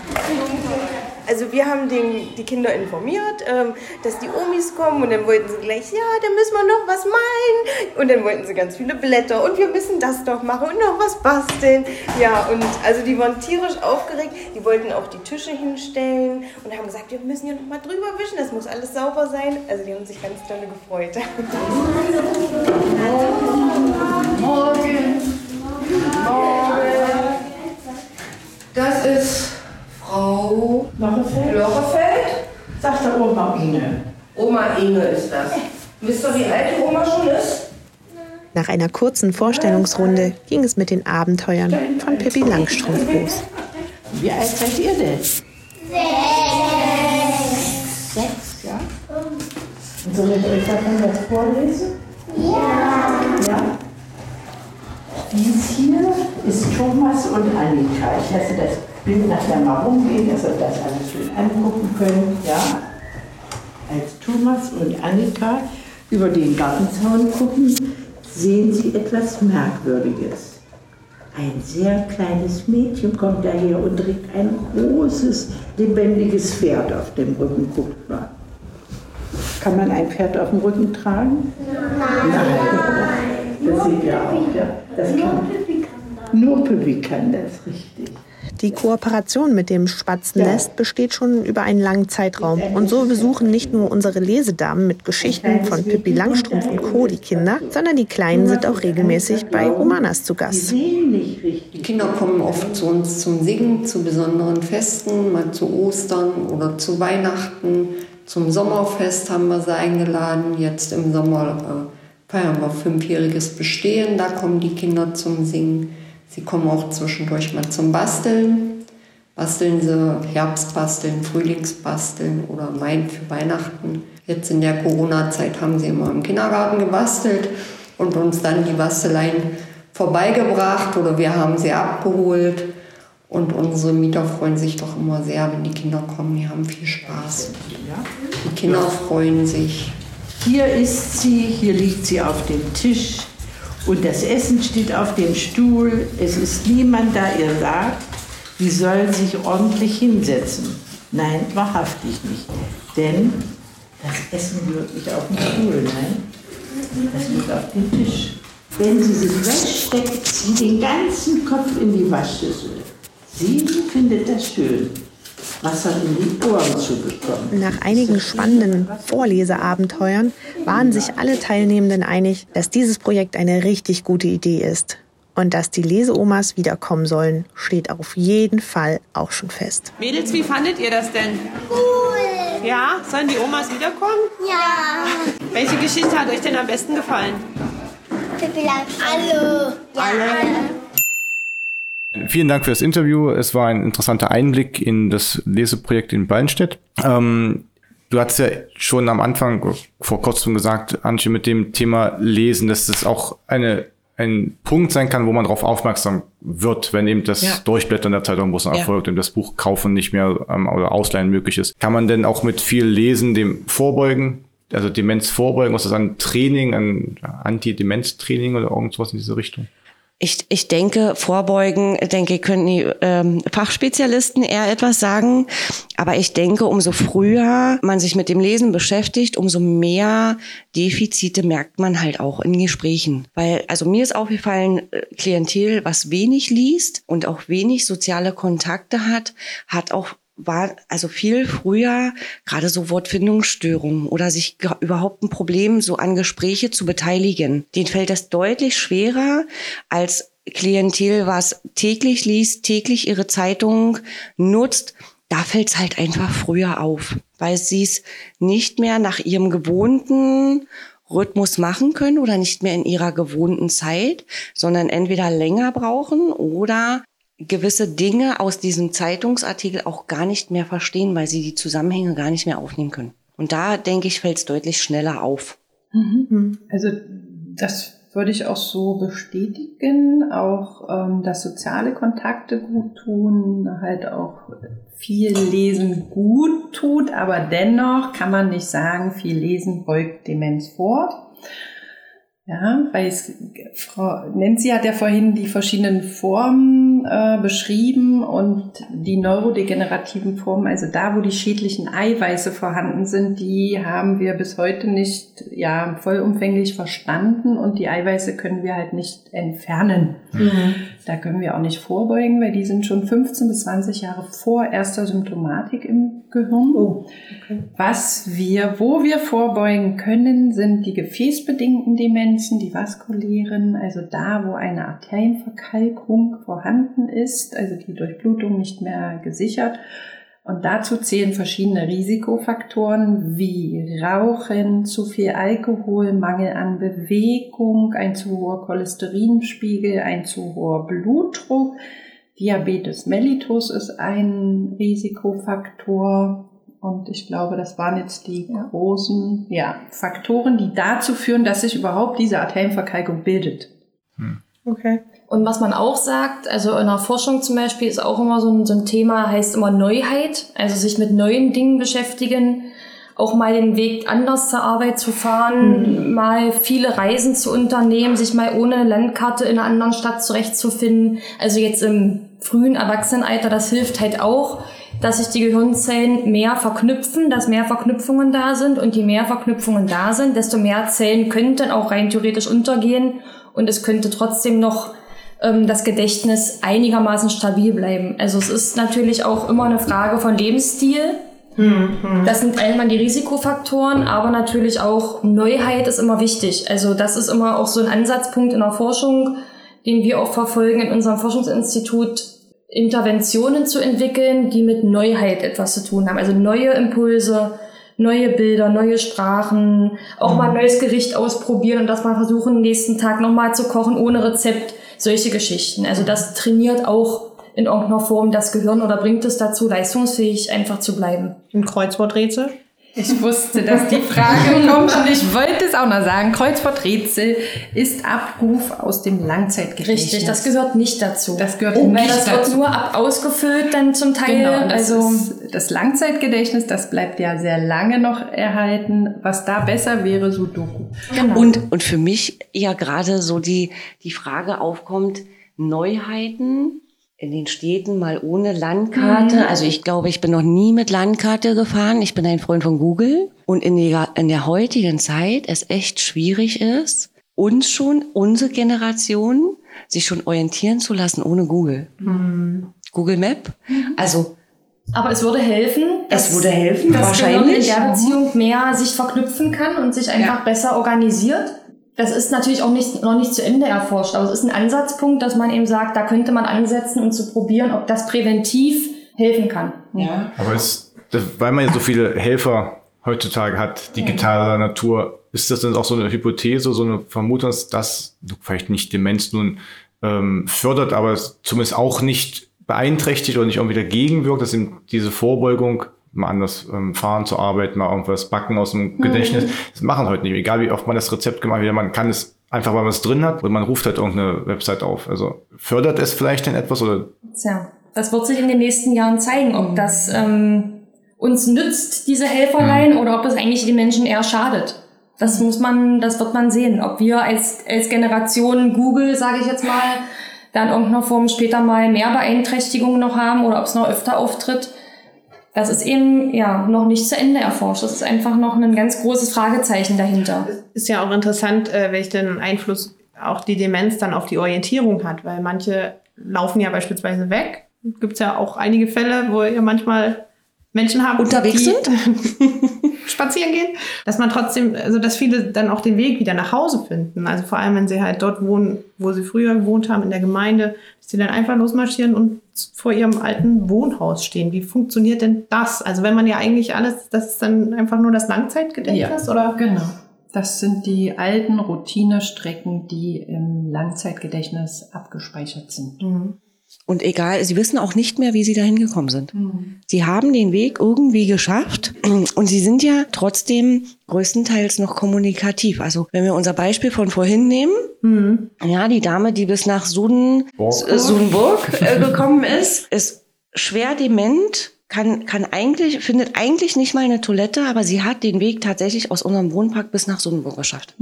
Speaker 10: Also wir haben den, die Kinder informiert, ähm, dass die Omis kommen und dann wollten sie gleich, ja, da müssen wir noch was malen. Und dann wollten sie ganz viele Blätter und wir müssen das doch machen und noch was basteln. Ja, und also die waren tierisch aufgeregt. Die wollten auch die Tische hinstellen und haben gesagt, wir müssen hier noch mal drüber wischen, das muss alles sauber sein. Also die haben sich ganz dolle gefreut.
Speaker 9: Morgen. Morgen. Morgen. Das ist Frau
Speaker 11: Lochefeld?
Speaker 9: Lochefeld?
Speaker 11: Sagt der Oma Inge.
Speaker 9: Oma Inge ist das. Wisst ihr, wie alt die Oma schon ist?
Speaker 7: Nach einer kurzen Vorstellungsrunde ging es mit den Abenteuern von Pippi Langstrumpf los.
Speaker 11: Wie alt seid ihr denn? Sechs. Sechs, ja? Und soll ich euch davon was vorlesen? Ja. Ja? Dies hier ist Thomas und Annika. Ich lasse das Bild nachher mal rumgehen, dass ihr das alles schön angucken könnt. Ja? Als Thomas und Annika über den Gartenzaun gucken, sehen sie etwas Merkwürdiges. Ein sehr kleines Mädchen kommt daher und trägt ein großes, lebendiges Pferd auf dem Rücken. Guckt mal. Kann man ein Pferd auf dem Rücken tragen? Nein. Nein. Das sieht ja auch. Ja. Das kann, nur Pippi kann das, richtig.
Speaker 7: Die Kooperation mit dem Spatzennest besteht schon über einen langen Zeitraum. Und so besuchen nicht nur unsere Lesedamen mit Geschichten von Pippi Langstrumpf und Co. die Kinder, sondern die Kleinen sind auch regelmäßig bei Humanas zu Gast.
Speaker 8: Die Kinder kommen oft zu uns zum Singen, zu besonderen Festen, mal zu Ostern oder zu Weihnachten. Zum Sommerfest haben wir sie eingeladen. Jetzt im Sommer äh, feiern wir fünfjähriges Bestehen. Da kommen die Kinder zum Singen. Sie kommen auch zwischendurch mal zum Basteln. Basteln sie Herbstbasteln, Frühlingsbasteln oder Mai für Weihnachten. Jetzt in der Corona-Zeit haben sie immer im Kindergarten gebastelt und uns dann die Basteleien vorbeigebracht oder wir haben sie abgeholt. Und unsere Mieter freuen sich doch immer sehr, wenn die Kinder kommen. Die haben viel Spaß. Die Kinder freuen sich.
Speaker 11: Hier ist sie, hier liegt sie auf dem Tisch und das Essen steht auf dem Stuhl. Es ist niemand da, ihr sagt, sie soll sich ordentlich hinsetzen. Nein, wahrhaftig nicht. Denn das Essen wird nicht auf dem Stuhl, nein, das liegt auf dem Tisch. Wenn sie sich wäscht, steckt sie den ganzen Kopf in die Waschschüssel. Sie findet das schön. Wasser in die Ohren zu bekommen.
Speaker 7: Nach einigen spannenden Vorleseabenteuern waren sich alle Teilnehmenden einig, dass dieses Projekt eine richtig gute Idee ist. Und dass die Leseomas wiederkommen sollen, steht auf jeden Fall auch schon fest.
Speaker 3: Mädels, wie fandet ihr das denn?
Speaker 12: Cool.
Speaker 3: Ja, sollen die Omas wiederkommen?
Speaker 12: Ja.
Speaker 3: Welche Geschichte hat euch denn am besten gefallen?
Speaker 12: Pippi Alle. Ja, alle.
Speaker 2: Vielen Dank für das Interview. Es war ein interessanter Einblick in das Leseprojekt in Ballenstedt. Ähm, du hast ja schon am Anfang vor kurzem gesagt, Antje, mit dem Thema Lesen, dass das auch eine, ein Punkt sein kann, wo man darauf aufmerksam wird, wenn eben das
Speaker 4: Ja.
Speaker 2: Durchblättern der Zeitung muss
Speaker 4: Ja.
Speaker 2: erfolgt und das Buch kaufen nicht mehr ähm, oder ausleihen möglich ist. Kann man denn auch mit viel Lesen dem vorbeugen? Also Demenz vorbeugen, was ist das ein Training, ein Anti-Demenz-Training oder irgendwas in diese Richtung?
Speaker 4: Ich, ich denke, vorbeugen, denke können die ähm, Fachspezialisten eher etwas sagen. Aber ich denke, umso früher man sich mit dem Lesen beschäftigt, umso mehr Defizite merkt man halt auch in Gesprächen. Weil, also mir ist aufgefallen, äh, Klientel, was wenig liest und auch wenig soziale Kontakte hat, hat auch war also viel früher gerade so Wortfindungsstörungen oder sich überhaupt ein Problem so an Gespräche zu beteiligen. Den fällt das deutlich schwerer als Klientel, was täglich liest, täglich ihre Zeitung nutzt. Da fällt es halt einfach früher auf, weil sie es nicht mehr nach ihrem gewohnten Rhythmus machen können oder nicht mehr in ihrer gewohnten Zeit, sondern entweder länger brauchen oder gewisse Dinge aus diesem Zeitungsartikel auch gar nicht mehr verstehen, weil sie die Zusammenhänge gar nicht mehr aufnehmen können. Und da, denke ich, fällt es deutlich schneller auf.
Speaker 5: Mhm. Also das würde ich auch so bestätigen, auch ähm, dass soziale Kontakte gut tun, halt auch viel Lesen gut tut, aber dennoch kann man nicht sagen, viel Lesen beugt Demenz vor. Ja, weil es, Frau Nancy hat ja vorhin die verschiedenen Formen äh, beschrieben und die neurodegenerativen Formen, also da, wo die schädlichen Eiweiße vorhanden sind, die haben wir bis heute nicht ja vollumfänglich verstanden und die Eiweiße können wir halt nicht entfernen. Da können wir auch nicht vorbeugen, weil die sind schon 15 bis 20 Jahre vor erster Symptomatik im Gehirn. Was wir, wo wir vorbeugen können, sind die gefäßbedingten Demenzen, die vaskulären, also da, wo eine Arterienverkalkung vorhanden ist, also die Durchblutung nicht mehr gesichert. Und dazu zählen verschiedene Risikofaktoren wie Rauchen, zu viel Alkohol, Mangel an Bewegung, ein zu hoher Cholesterinspiegel, ein zu hoher Blutdruck. Diabetes mellitus ist ein Risikofaktor. Und ich glaube, das waren jetzt die großen ja, Faktoren, die dazu führen, dass sich überhaupt diese Arterienverkalkung bildet.
Speaker 3: Okay.
Speaker 6: Und was man auch sagt, also in der Forschung zum Beispiel ist auch immer so ein, so ein Thema, heißt immer Neuheit, also sich mit neuen Dingen beschäftigen, auch mal den Weg anders zur Arbeit zu fahren, mal viele Reisen zu unternehmen, sich mal ohne Landkarte in einer anderen Stadt zurechtzufinden. Also jetzt im frühen Erwachsenenalter, das hilft halt auch, dass sich die Gehirnzellen mehr verknüpfen, dass mehr Verknüpfungen da sind und je mehr Verknüpfungen da sind, desto mehr Zellen könnten auch rein theoretisch untergehen und es könnte trotzdem noch ähm, das Gedächtnis einigermaßen stabil bleiben. Also es ist natürlich auch immer eine Frage von Lebensstil. Das sind einmal die Risikofaktoren, aber natürlich auch Neuheit ist immer wichtig. Also das ist immer auch so ein Ansatzpunkt in der Forschung, den wir auch verfolgen in unserem Forschungsinstitut, Interventionen zu entwickeln, die mit Neuheit etwas zu tun haben. Also neue Impulse, neue Bilder, neue Sprachen, auch mal ein neues Gericht ausprobieren und das mal versuchen, nächsten Tag nochmal zu kochen ohne Rezept. Solche Geschichten. Also das trainiert auch in irgendeiner Form das Gehirn oder bringt es dazu, leistungsfähig einfach zu bleiben.
Speaker 3: Ein Kreuzworträtsel?
Speaker 5: Ich wusste, dass die Frage kommt und ich wollte es auch noch sagen. Kreuzworträtsel ist Abruf aus dem Langzeitgedächtnis.
Speaker 6: Richtig, das gehört nicht dazu.
Speaker 5: Das gehört
Speaker 6: oh,
Speaker 5: nicht
Speaker 6: Weil das
Speaker 5: dazu.
Speaker 6: wird nur ab ausgefüllt dann zum Teil.
Speaker 5: Genau, das,
Speaker 6: also
Speaker 5: das Langzeitgedächtnis, das bleibt ja sehr lange noch erhalten. Was da besser wäre, Sudoku.
Speaker 6: Genau.
Speaker 4: Und, und für mich ja gerade so die, die Frage aufkommt, Neuheiten in den Städten mal ohne Landkarte.
Speaker 6: Mhm.
Speaker 4: Also ich glaube, ich bin noch nie mit Landkarte gefahren. Ich bin ein Freund von Google. Und in der, in der heutigen Zeit es echt schwierig ist, uns schon, unsere Generation, sich schon orientieren zu lassen ohne Google. Google Map. Also
Speaker 6: Aber es würde helfen.
Speaker 4: Es
Speaker 6: dass
Speaker 4: würde helfen,
Speaker 6: das
Speaker 4: wahrscheinlich.
Speaker 6: Gehirn in der Beziehung mehr sich verknüpfen kann und sich einfach besser organisiert. Das ist natürlich auch nicht, noch nicht zu Ende erforscht, aber es ist ein Ansatzpunkt, dass man eben sagt, da könnte man ansetzen und zu probieren, ob das präventiv helfen kann.
Speaker 4: Ja.
Speaker 2: Aber es, das, weil man ja so viele Helfer heutzutage hat, digitaler Natur, ist das dann auch so eine Hypothese, so eine Vermutung, dass das vielleicht nicht Demenz nun ähm, fördert, aber es zumindest auch nicht beeinträchtigt oder nicht irgendwie dagegen wirkt, dass eben diese Vorbeugung mal anders ähm, fahren zur Arbeit, mal irgendwas backen aus dem Gedächtnis. Das machen heute nicht. Egal wie oft man das Rezept gemacht hat, man kann es einfach, weil man es drin hat, oder man ruft halt irgendeine Website auf. Also fördert es vielleicht denn etwas oder
Speaker 6: Tja, das wird sich in den nächsten Jahren zeigen, ob das ähm, uns nützt, diese Helferlein, oder ob es eigentlich den Menschen eher schadet. Das muss man, das wird man sehen. Ob wir als, als Generation Google, sage ich jetzt mal, dann in irgendeiner Form später mal mehr Beeinträchtigungen noch haben oder ob es noch öfter auftritt. Das ist eben ja noch nicht zu Ende erforscht. Das ist einfach noch ein ganz großes Fragezeichen dahinter.
Speaker 3: Ist ja auch interessant, äh, welchen Einfluss auch die Demenz dann auf die Orientierung hat, weil manche laufen ja beispielsweise weg. Gibt es ja auch einige Fälle, wo ihr manchmal Menschen haben,
Speaker 4: Unterwegs
Speaker 3: die spazieren gehen, dass man trotzdem, also dass viele dann auch den Weg wieder nach Hause finden. Also vor allem, wenn sie halt dort wohnen, wo sie früher gewohnt haben, in der Gemeinde, dass sie dann einfach losmarschieren und vor ihrem alten Wohnhaus stehen. Wie funktioniert denn das? Also wenn man ja eigentlich alles, das ist dann einfach nur das Langzeitgedächtnis oder?
Speaker 5: Genau. Das sind die alten Routinestrecken, die im Langzeitgedächtnis abgespeichert sind.
Speaker 4: Und egal, sie wissen auch nicht mehr, wie sie dahin gekommen sind. Sie haben den Weg irgendwie geschafft und sie sind ja trotzdem größtenteils noch kommunikativ. Also wenn wir unser Beispiel von vorhin nehmen, ja, die Dame, die bis nach Suden, äh, Sudenburg äh, gekommen ist, ist schwer dement, kann, kann eigentlich, findet eigentlich nicht mal eine Toilette, aber sie hat den Weg tatsächlich aus unserem Wohnpark bis nach Sudenburg geschafft.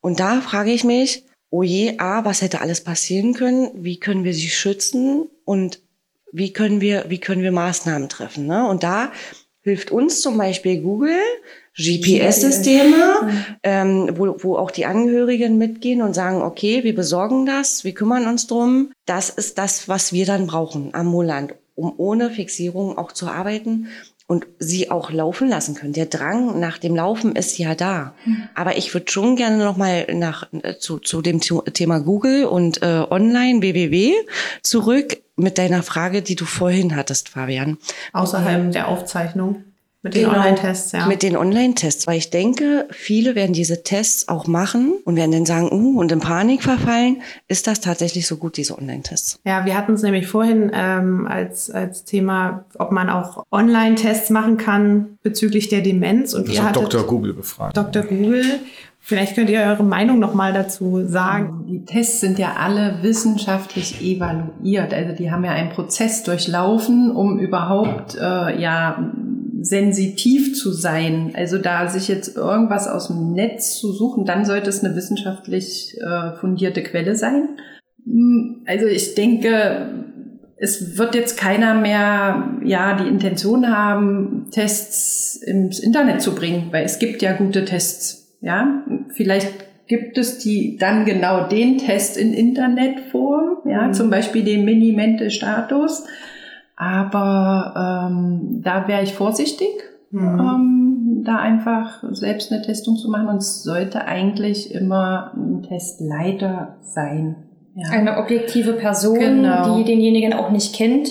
Speaker 4: Und da frage ich mich, oh je, A, was hätte alles passieren können? Wie können wir sie schützen? Und wie können wir, wie können wir Maßnahmen treffen? Ne? Und da hilft uns zum Beispiel Google, GPS-Systeme, ähm, wo, wo auch die Angehörigen mitgehen und sagen, okay, wir besorgen das, wir kümmern uns drum. Das ist das, was wir dann brauchen, ambulant, um ohne Fixierung auch zu arbeiten und sie auch laufen lassen können. Der Drang nach dem Laufen ist ja da. Aber ich würde schon gerne noch mal nach äh, zu, zu dem Thema Google und äh, Online www zurück mit deiner Frage, die du vorhin hattest, Fabian.
Speaker 3: Außerhalb der Aufzeichnung mit den
Speaker 4: Genau.
Speaker 3: Online-Tests, ja.
Speaker 4: Mit den Online-Tests, weil ich denke, viele werden diese Tests auch machen und werden dann sagen, uh, und in Panik verfallen. Ist das tatsächlich so gut, diese Online-Tests?
Speaker 3: Ja, wir hatten es nämlich vorhin ähm, als, als Thema, ob man auch Online-Tests machen kann bezüglich der Demenz. Und
Speaker 2: das
Speaker 3: ihr
Speaker 2: hat Dr. Google befragt.
Speaker 3: Dr. Google. Vielleicht könnt ihr eure Meinung noch mal dazu sagen.
Speaker 5: Die Tests sind ja alle wissenschaftlich evaluiert. Also die haben ja einen Prozess durchlaufen, um überhaupt äh, ja sensitiv zu sein. Also da sich jetzt irgendwas aus dem Netz zu suchen, dann sollte es eine wissenschaftlich äh, fundierte Quelle sein. Hm, Also ich denke, es wird jetzt keiner mehr ja die Intention haben, Tests ins Internet zu bringen, weil es gibt ja gute Tests. Ja, vielleicht gibt es die dann genau den Test in Internetform, ja,
Speaker 6: Mhm.
Speaker 5: zum Beispiel den Minimente-Status. Aber ähm, da wäre ich vorsichtig, ähm, da einfach selbst eine Testung zu machen. Und es sollte eigentlich immer ein Testleiter sein. Ja.
Speaker 6: Eine objektive Person,
Speaker 5: Genau.
Speaker 6: die denjenigen auch nicht kennt.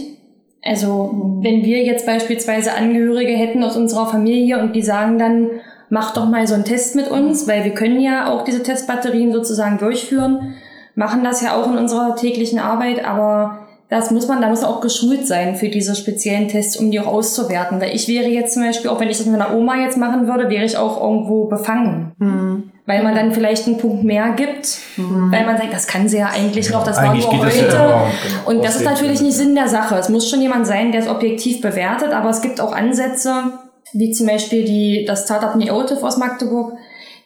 Speaker 6: Also wenn wir jetzt beispielsweise Angehörige hätten aus unserer Familie und die sagen dann, mach doch mal so einen Test mit uns, weil wir können ja auch diese Testbatterien sozusagen durchführen, machen das ja auch in unserer täglichen Arbeit, aber das muss man, da muss man auch geschult sein für diese speziellen Tests, um die auch auszuwerten. Weil ich wäre jetzt zum Beispiel, auch wenn ich das mit meiner Oma jetzt machen würde, wäre ich auch irgendwo befangen.
Speaker 3: Mhm.
Speaker 6: Weil man dann vielleicht einen Punkt mehr gibt, weil man sagt, das kann sie ja eigentlich noch, das
Speaker 2: Eigentlich
Speaker 6: war nur
Speaker 2: geht das
Speaker 6: heute.
Speaker 2: ja immer, genau.
Speaker 6: Und das ist natürlich nicht Sinn der Sache. Es muss schon jemand sein, der es objektiv bewertet, aber es gibt auch Ansätze, wie zum Beispiel die, das Startup Neotive aus Magdeburg,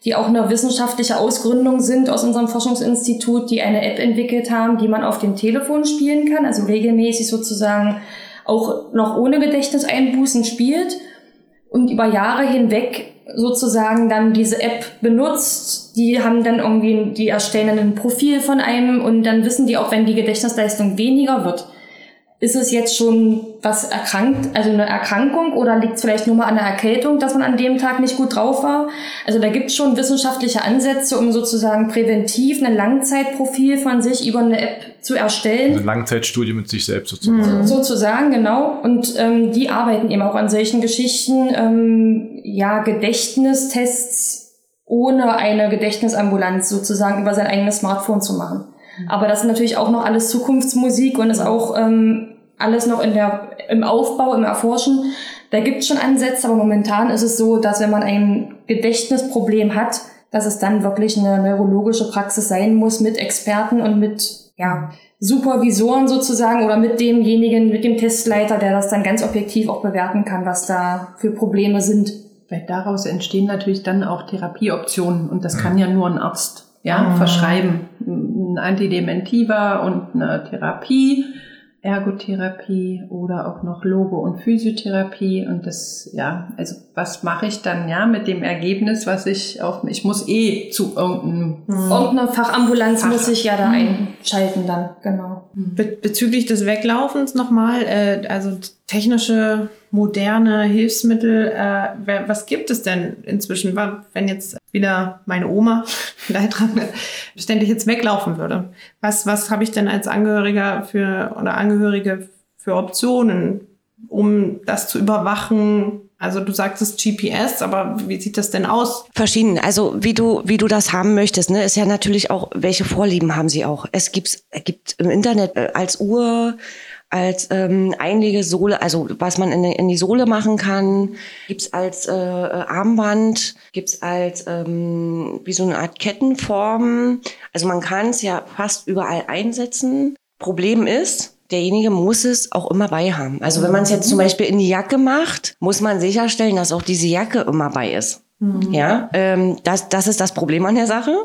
Speaker 6: die auch eine wissenschaftliche Ausgründung sind aus unserem Forschungsinstitut, die eine App entwickelt haben, die man auf dem Telefon spielen kann, also regelmäßig sozusagen auch noch ohne Gedächtniseinbußen spielt und über Jahre hinweg sozusagen dann diese App benutzt. Die haben dann irgendwie, die erstellen dann ein Profil von einem und dann wissen die auch, wenn die Gedächtnisleistung weniger wird, ist es jetzt schon was erkrankt, also eine Erkrankung oder liegt es vielleicht nur mal an der Erkältung, dass man an dem Tag nicht gut drauf war? Also da gibt es schon wissenschaftliche Ansätze, um sozusagen präventiv ein Langzeitprofil von sich über eine App zu erstellen.
Speaker 2: Eine Langzeitstudie mit sich selbst sozusagen.
Speaker 6: So- Sozusagen, genau. Und ähm, die arbeiten eben auch an solchen Geschichten, ähm, ja, Gedächtnistests ohne eine Gedächtnisambulanz sozusagen über sein eigenes Smartphone zu machen. Aber das ist natürlich auch noch alles Zukunftsmusik und ist auch ähm, alles noch in der, im Aufbau, im Erforschen. Da gibt es schon Ansätze, aber momentan ist es so, dass wenn man ein Gedächtnisproblem hat, dass es dann wirklich eine neurologische Praxis sein muss mit Experten und mit ja, Supervisoren sozusagen oder mit demjenigen, mit dem Testleiter, der das dann ganz objektiv auch bewerten kann, was da für Probleme sind.
Speaker 5: Weil daraus entstehen natürlich dann auch Therapieoptionen und das kann ja nur ein Arzt ja,
Speaker 3: Ah.
Speaker 5: verschreiben. Ein Antidementiva und eine Therapie, Ergotherapie oder auch noch Logo- und Physiotherapie. Und das, ja, also was mache ich dann ja mit dem Ergebnis, was ich auf, ich muss eh zu irgendeinem
Speaker 6: Irgendeine Fachambulanz
Speaker 5: Fach-
Speaker 6: muss ich ja da
Speaker 3: Mhm.
Speaker 6: einschalten dann, genau.
Speaker 3: Be bezüglich des Weglaufens nochmal, äh, also technische, moderne Hilfsmittel, äh, was gibt es denn inzwischen? Wenn jetzt wieder meine Oma Leidtragende ständig jetzt weglaufen würde, was, was habe ich denn als Angehöriger für oder Angehörige für Optionen, um das zu überwachen? Also du sagtest GPS, aber wie sieht das denn aus?
Speaker 4: Verschieden. Also wie du, wie du das haben möchtest, ne, ist ja natürlich auch, welche Vorlieben haben sie auch. Es gibt, es gibt im Internet äh, als Uhr, als ähm, Einlegesohle, also was man in, die- in die Sohle machen kann, gibt's als äh, äh, Armband, gibt's als ähm, wie so eine Art Kettenform. Also man kann es ja fast überall einsetzen. Problem ist, derjenige muss es auch immer bei haben. Also wenn man es jetzt zum Beispiel in die Jacke macht, muss man sicherstellen, dass auch diese Jacke immer bei ist. Ja, ähm, das, das ist das Problem an der Sache.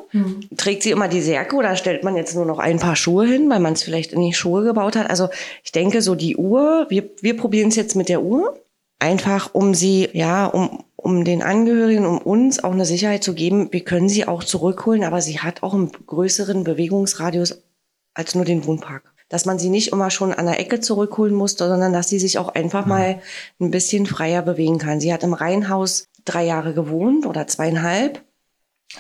Speaker 4: Trägt sie immer diese Jacke oder stellt man jetzt nur noch ein paar Schuhe hin, weil man es vielleicht in die Schuhe gebaut hat? Also ich denke, so die Uhr, wir, wir probieren es jetzt mit der Uhr, einfach um sie, ja, um, um den Angehörigen, um uns auch eine Sicherheit zu geben, wir können sie auch zurückholen, aber sie hat auch einen größeren Bewegungsradius als nur den Wohnpark. Dass man sie nicht immer schon an der Ecke zurückholen musste, sondern dass sie sich auch einfach mal ein bisschen freier bewegen kann. Sie hat im Reihenhaus drei Jahre gewohnt oder zweieinhalb,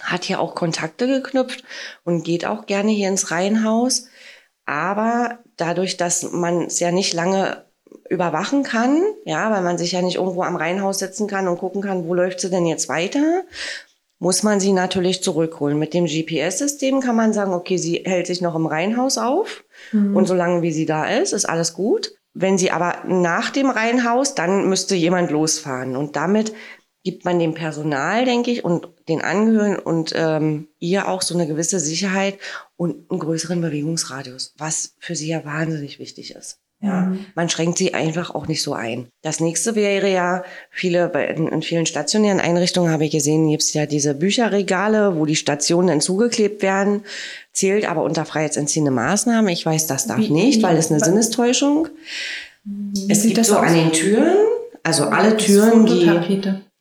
Speaker 4: hat hier auch Kontakte geknüpft und geht auch gerne hier ins Reihenhaus. Aber dadurch, dass man es ja nicht lange überwachen kann, ja, weil man sich ja nicht irgendwo am Reihenhaus setzen kann und gucken kann, wo läuft sie denn jetzt weiter, muss man sie natürlich zurückholen. Mit dem GPS-System kann man sagen, okay, sie hält sich noch im Reihenhaus auf und solange wie sie da ist, ist alles gut. Wenn sie aber nach dem Reihenhaus, dann müsste jemand losfahren und damit gibt man dem Personal, denke ich, und den Angehörigen und ähm, ihr auch so eine gewisse Sicherheit und einen größeren Bewegungsradius, was für sie ja wahnsinnig wichtig ist. Ja, man schränkt sie einfach auch nicht so ein. Das nächste wäre ja, viele, in, in vielen stationären Einrichtungen habe ich gesehen, gibt es ja diese Bücherregale, wo die Stationen dann zugeklebt werden, zählt aber unter freiheitsentziehende Maßnahmen. Ich weiß, das darf
Speaker 5: Wie-
Speaker 4: nicht, weil es eine Sinnestäuschung. Es
Speaker 5: sieht
Speaker 4: gibt
Speaker 5: das
Speaker 4: so an den Türen, also alle Türen, die.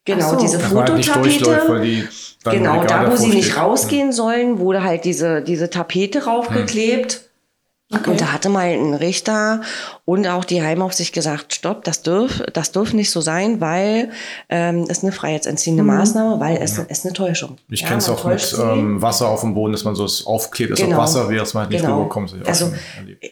Speaker 4: Genau,
Speaker 5: so.
Speaker 4: diese
Speaker 2: halt
Speaker 4: Fototapete.
Speaker 2: die
Speaker 4: Genau, da wo sie nicht rausgehen sollen, wurde halt diese, diese Tapete raufgeklebt. Und da hatte mal ein Richter und auch die Heimaufsicht gesagt, stopp, das dürf, das dürf nicht so sein, weil ähm, es eine freiheitsentziehende
Speaker 3: Mhm.
Speaker 4: Maßnahme, weil es ist eine Täuschung.
Speaker 2: Ich
Speaker 4: Ja,
Speaker 2: kenne es auch mit ähm, Wasser auf dem Boden, dass man so es aufklebt, dass
Speaker 4: Genau.
Speaker 2: auch Wasser wäre, dass man halt nicht
Speaker 4: Genau.
Speaker 2: rüberkommt.
Speaker 4: Also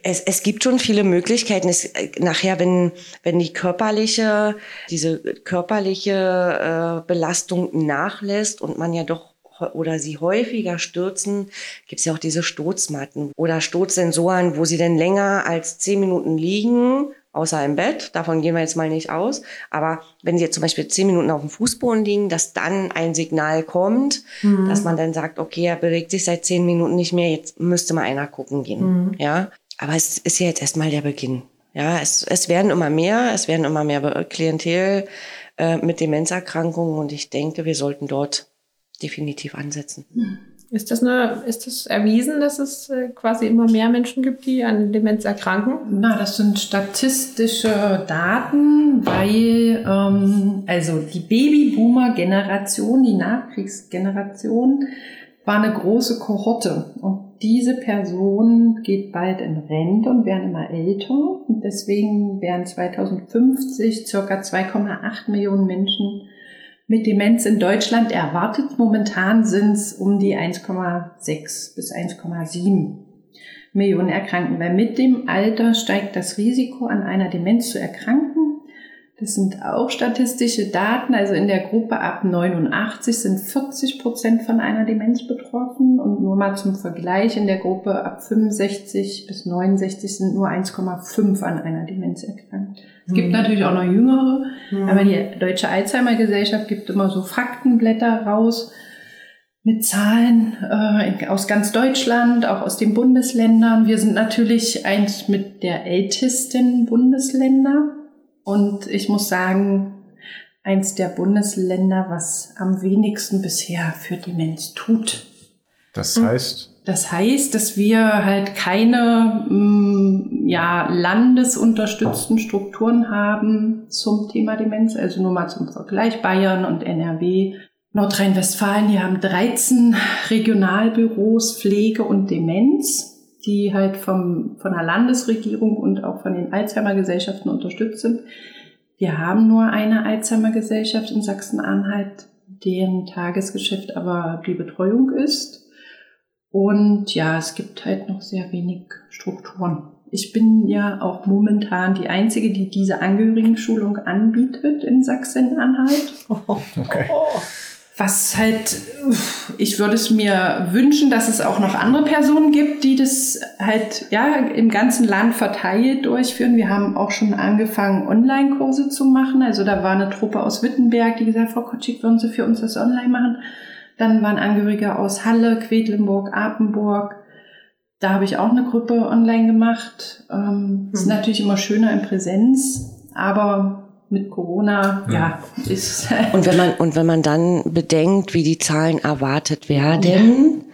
Speaker 4: es, es gibt schon viele Möglichkeiten. Es, äh, nachher, wenn, wenn die körperliche, diese körperliche äh, Belastung nachlässt und man ja doch oder sie häufiger stürzen, gibt es ja auch diese Sturzmatten oder Sturzsensoren, wo sie dann länger als zehn Minuten liegen, außer im Bett. Davon gehen wir jetzt mal nicht aus. Aber wenn sie jetzt zum Beispiel zehn Minuten auf dem Fußboden liegen, dass dann ein Signal kommt,
Speaker 3: Mhm.
Speaker 4: dass man dann sagt, okay, er bewegt sich seit zehn Minuten nicht mehr, jetzt müsste mal einer gucken gehen.
Speaker 3: Mhm.
Speaker 4: Ja, aber es ist ja jetzt erstmal der Beginn. Ja, es, es werden immer mehr, es werden immer mehr Klientel äh, mit Demenzerkrankungen und ich denke, wir sollten dort definitiv ansetzen.
Speaker 3: Ist das, eine, ist das erwiesen, dass es äh, quasi immer mehr Menschen gibt, die an Demenz erkranken?
Speaker 5: Na, das sind statistische Daten, weil ähm, also die Babyboomer-Generation, die Nachkriegsgeneration, war eine große Kohorte. Und diese Person geht bald in Rente und werden immer älter. Und deswegen werden 2050 circa 2,8 Millionen Menschen mit Demenz in Deutschland erwartet. Momentan sind es um die 1,6 bis 1,7 Millionen Erkrankten, weil mit dem Alter steigt das Risiko, an einer Demenz zu erkranken. Das sind auch statistische Daten. Also in der Gruppe ab 89 sind 40 Prozent von einer Demenz betroffen. Und nur mal zum Vergleich, in der Gruppe ab 65 bis 69 sind nur 1,5 an einer Demenz erkrankt. Es gibt
Speaker 3: Mhm.
Speaker 5: natürlich auch noch jüngere,
Speaker 3: Mhm.
Speaker 5: aber die Deutsche Alzheimer Gesellschaft gibt immer so Faktenblätter raus mit Zahlen äh, aus ganz Deutschland, auch aus den Bundesländern. Wir sind natürlich eins mit der ältesten Bundesländer und ich muss sagen, eins der Bundesländer, was am wenigsten bisher für Demenz tut.
Speaker 2: Das heißt,
Speaker 5: Das heißt, dass wir halt keine mm, ja, landesunterstützten Strukturen haben zum Thema Demenz. Also nur mal zum Vergleich Bayern und NRW. Nordrhein-Westfalen, die haben 13 Regionalbüros Pflege und Demenz, die halt vom, von der Landesregierung und auch von den Alzheimer-Gesellschaften unterstützt sind. Wir haben nur eine Alzheimer-Gesellschaft in Sachsen-Anhalt, deren Tagesgeschäft aber die Betreuung ist. Und ja, es gibt halt noch sehr wenig Strukturen. Ich bin ja auch momentan die Einzige, die diese Angehörigenschulung anbietet in Sachsen-Anhalt.
Speaker 2: Okay.
Speaker 5: Was halt, ich würde es mir wünschen, dass es auch noch andere Personen gibt, die das halt ja im ganzen Land verteilt durchführen. Wir haben auch schon angefangen, Online-Kurse zu machen. Also da war eine Truppe aus Wittenberg, die gesagt, Frau Kotschik, würden Sie für uns das online machen? Dann waren Angehörige aus Halle, Quedlinburg, Apenburg. Da habe ich auch eine Gruppe online gemacht. Ähm, Ist natürlich immer schöner in Präsenz, aber mit Corona, ja, ist.
Speaker 4: Und wenn man, und wenn man dann bedenkt, wie die Zahlen erwartet werden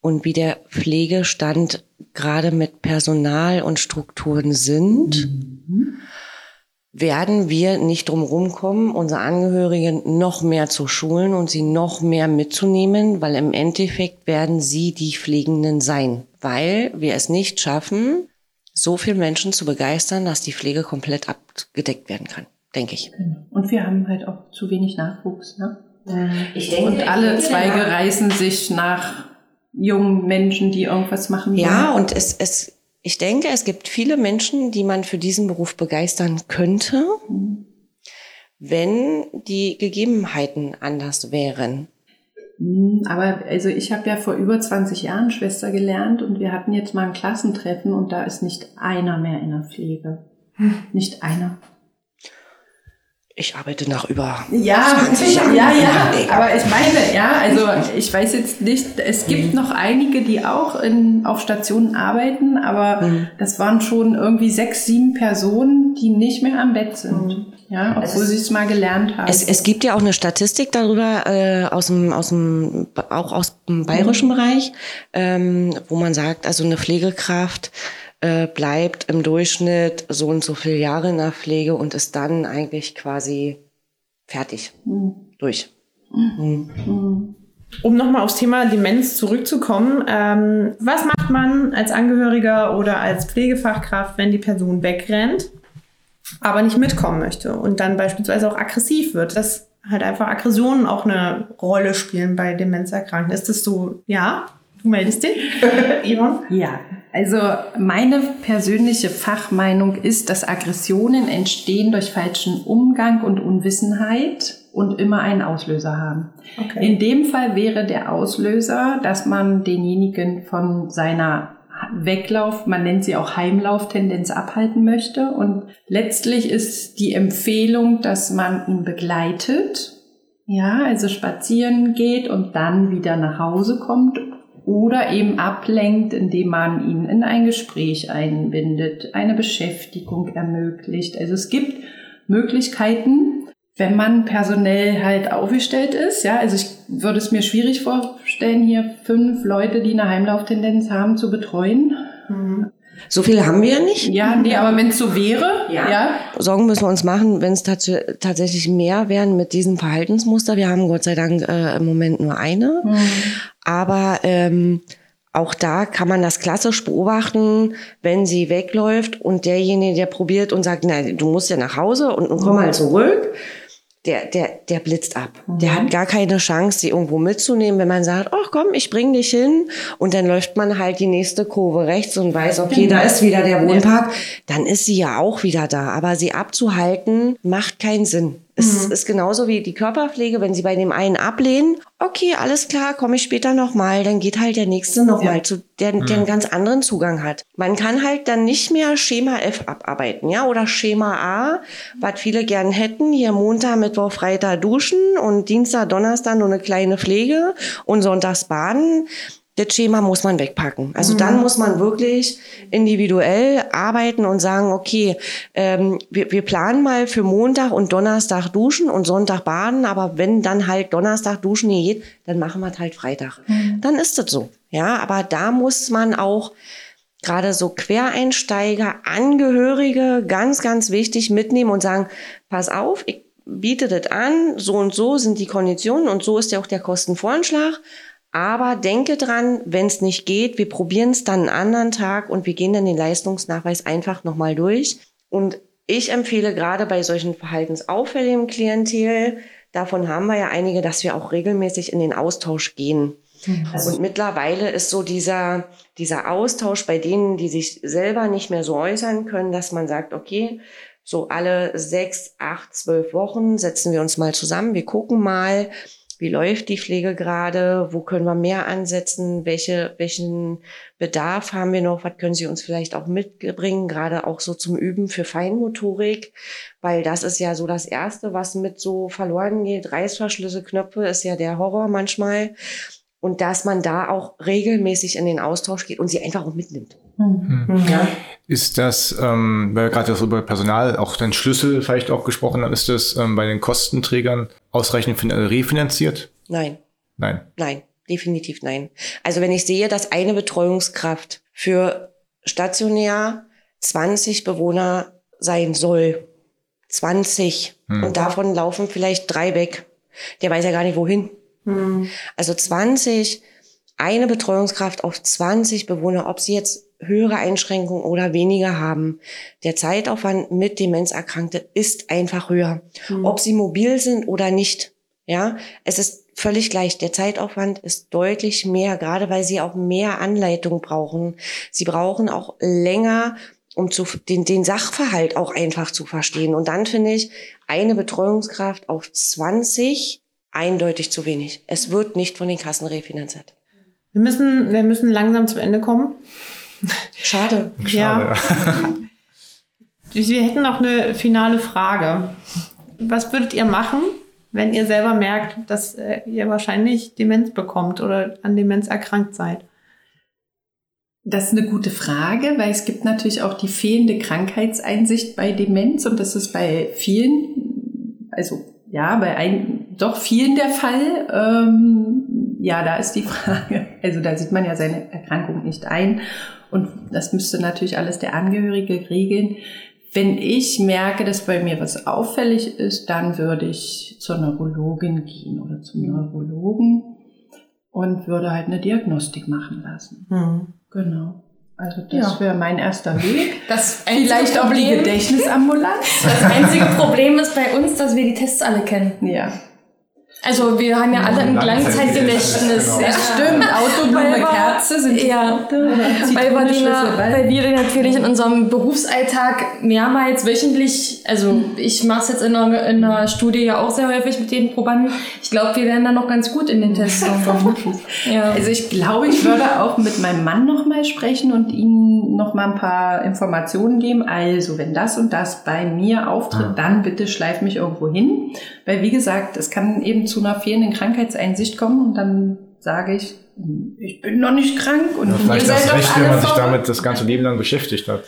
Speaker 4: und wie der Pflegestand gerade mit Personal und Strukturen sind, werden wir nicht drum rumkommen, unsere Angehörigen noch mehr zu schulen und sie noch mehr mitzunehmen, weil im Endeffekt werden sie die Pflegenden sein, weil wir es nicht schaffen, so viele Menschen zu begeistern, dass die Pflege komplett abgedeckt werden kann, denke ich.
Speaker 5: Und wir haben halt auch zu wenig Nachwuchs. Ne?
Speaker 4: Ich denke,
Speaker 5: und alle
Speaker 4: ich denke,
Speaker 5: Zweige reißen sich nach jungen Menschen, die irgendwas machen wollen.
Speaker 4: Ja, und es, es, ich denke, es gibt viele Menschen, die man für diesen Beruf begeistern könnte, wenn die Gegebenheiten anders wären.
Speaker 5: Mm, Aber also ich habe ja vor über 20 Jahren Schwester gelernt und wir hatten jetzt mal ein Klassentreffen und da ist nicht einer mehr in der Pflege. Nicht einer.
Speaker 4: Ich arbeite nach über
Speaker 5: Ja,
Speaker 4: 20 Jahren.
Speaker 5: ja, ja. Aber ich meine, ja, also ich weiß jetzt nicht, es gibt noch einige, die auch in, auf Stationen arbeiten, aber das waren schon irgendwie sechs, sieben Personen, die nicht mehr am Bett sind. Ja, obwohl sie es mal gelernt haben.
Speaker 4: Es, es gibt ja auch eine Statistik darüber äh, aus dem, aus dem, auch aus dem bayerischen Bereich, ähm, wo man sagt, also eine Pflegekraft äh, bleibt im Durchschnitt so und so viele Jahre in der Pflege und ist dann eigentlich quasi fertig durch. Mhm.
Speaker 3: Um nochmal aufs Thema Demenz zurückzukommen, ähm, was macht man als Angehöriger oder als Pflegefachkraft, wenn die Person wegrennt, aber nicht mitkommen möchte und dann beispielsweise auch aggressiv wird? Dass halt einfach Aggressionen auch eine Rolle spielen bei Demenzerkrankten. Ist das so? Ja? Du meldest dich? Yvonne?
Speaker 5: Ja, also meine persönliche Fachmeinung ist, dass Aggressionen entstehen durch falschen Umgang und Unwissenheit. und immer einen Auslöser haben. Okay. In dem Fall wäre der Auslöser, dass man denjenigen von seiner Weglauf, man nennt sie auch Heimlauftendenz abhalten möchte. Und letztlich ist die Empfehlung, dass man ihn begleitet, ja, also spazieren geht und dann wieder nach Hause kommt oder eben ablenkt, indem man ihn in ein Gespräch einbindet, eine Beschäftigung ermöglicht. Also es gibt Möglichkeiten, wenn man personell halt aufgestellt ist. Ja, also ich würde es mir schwierig vorstellen, hier fünf Leute, die eine Heimlauftendenz haben, zu betreuen.
Speaker 4: Mhm. So viele haben wir ja nicht.
Speaker 5: Ja, nee, aber wenn es so wäre, ja. ja.
Speaker 4: Sorgen müssen wir uns machen, wenn es tats tatsächlich mehr wären mit diesem Verhaltensmuster. Wir haben Gott sei Dank äh, im Moment nur eine. Mhm. Aber ähm, auch da kann man das klassisch beobachten, wenn sie wegläuft und derjenige, der probiert und sagt, nein, du musst ja nach Hause und, und komm mal zurück der, der, der blitzt ab. Mhm. Der hat gar keine Chance, sie irgendwo mitzunehmen, wenn man sagt, ach komm, ich bring dich hin. Und dann läuft man halt die nächste Kurve rechts und weiß, okay, da ist wieder der Wohnpark. Dann ist sie ja auch wieder da. Aber sie abzuhalten, macht keinen Sinn. Es mhm. ist genauso wie die Körperpflege, wenn sie bei dem einen ablehnen, okay, alles klar, komme ich später nochmal, dann geht halt der nächste nochmal ja. zu, der, der einen ganz anderen Zugang hat. Man kann halt dann nicht mehr Schema F abarbeiten, ja, oder Schema A, was viele gern hätten, hier Montag, Mittwoch, Freitag duschen und Dienstag, Donnerstag nur eine kleine Pflege und sonntags baden das Schema muss man wegpacken. Also mhm. dann muss man wirklich individuell arbeiten und sagen, okay, ähm, wir, wir planen mal für Montag und Donnerstag duschen und Sonntag baden, aber wenn dann halt Donnerstag duschen geht, dann machen wir es halt Freitag. Mhm. Dann ist das so. Ja, aber da muss man auch gerade so Quereinsteiger, Angehörige ganz, ganz wichtig mitnehmen und sagen, pass auf, ich biete das an, so und so sind die Konditionen und so ist ja auch der Kostenvoranschlag. Aber denke dran, wenn es nicht geht, wir probieren es dann einen anderen Tag und wir gehen dann den Leistungsnachweis einfach nochmal durch. Und ich empfehle gerade bei solchen verhaltensauffälligen Klientel, davon haben wir ja einige, dass wir auch regelmäßig in den Austausch gehen. Also und mittlerweile ist so dieser, dieser Austausch bei denen, die sich selber nicht mehr so äußern können, dass man sagt, okay, so alle sechs, acht, zwölf Wochen setzen wir uns mal zusammen, wir gucken mal, wie läuft die Pflege gerade? Wo können wir mehr ansetzen? Welche, welchen Bedarf haben wir noch? Was können Sie uns vielleicht auch mitbringen? Gerade auch so zum Üben für Feinmotorik, weil das ist ja so das Erste, was mit so verloren geht. Reißverschlüsse, Knöpfe ist ja der Horror manchmal. Und dass man da auch regelmäßig in den Austausch geht und sie einfach auch mitnimmt.
Speaker 2: Mhm. Ja. Ist das, ähm, weil wir gerade über Personal, auch den Schlüssel vielleicht auch gesprochen haben, ist das ähm, bei den Kostenträgern ausreichend refinanziert?
Speaker 4: Nein.
Speaker 2: Nein.
Speaker 4: Nein, definitiv nein. Also wenn ich sehe, dass eine Betreuungskraft für stationär 20 Bewohner sein soll, 20, hm. und davon laufen vielleicht drei weg, der weiß ja gar nicht wohin. Hm. Also 20, eine Betreuungskraft auf 20 Bewohner, ob sie jetzt höhere Einschränkungen oder weniger haben. Der Zeitaufwand mit Demenzerkrankte ist einfach höher. Mhm. Ob sie mobil sind oder nicht. Ja, es ist völlig gleich. Der Zeitaufwand ist deutlich mehr, gerade weil sie auch mehr Anleitung brauchen. Sie brauchen auch länger, um zu, den, den Sachverhalt auch einfach zu verstehen. Und dann finde ich eine Betreuungskraft auf 20 eindeutig zu wenig. Es wird nicht von den Kassen refinanziert.
Speaker 3: Wir müssen, wir müssen langsam zum Ende kommen.
Speaker 4: Schade.
Speaker 3: Ja. Wir hätten noch eine finale Frage. Was würdet ihr machen, wenn ihr selber merkt, dass äh, ihr wahrscheinlich Demenz bekommt oder an Demenz erkrankt seid?
Speaker 5: Das ist eine gute Frage, weil es gibt natürlich auch die fehlende Krankheitseinsicht bei Demenz und das ist bei vielen, also ja, bei ein, doch vielen der Fall. Ähm, ja, da ist die Frage, also da sieht man ja seine Erkrankung nicht ein und das müsste natürlich alles der Angehörige regeln. Wenn ich merke, dass bei mir was auffällig ist, dann würde ich zur Neurologin gehen oder zum Neurologen und würde halt eine Diagnostik machen lassen. Mhm. Genau. Also das ja. wäre mein erster Weg.
Speaker 6: Das Vielleicht auch die Gedächtnisambulanz. Das einzige Problem ist bei uns, dass wir die Tests alle kennen.
Speaker 5: Ja.
Speaker 6: Also wir haben ja alle ein Langzeitgedächtnis.
Speaker 5: Ja, stimmt. Autoblume, Kerze sind
Speaker 6: ja, weil wir, den, weil wir natürlich in unserem Berufsalltag mehrmals wöchentlich, also ich mache es jetzt in einer, in einer Studie ja auch sehr häufig mit den Probanden. Ich glaube, wir werden da noch ganz gut in den Tests.
Speaker 5: ja. Also ich glaube, ich würde auch mit meinem Mann noch mal sprechen und ihm noch mal ein paar Informationen geben. Also wenn das und das bei mir auftritt, ah. dann bitte schleif mich irgendwo hin. Weil wie gesagt, es kann eben zu einer fehlenden Krankheitseinsicht kommen und dann sage ich, ich bin noch nicht krank und
Speaker 2: ja, vielleicht ihr seid recht, wenn man sich damit das ganze Leben lang beschäftigt hat.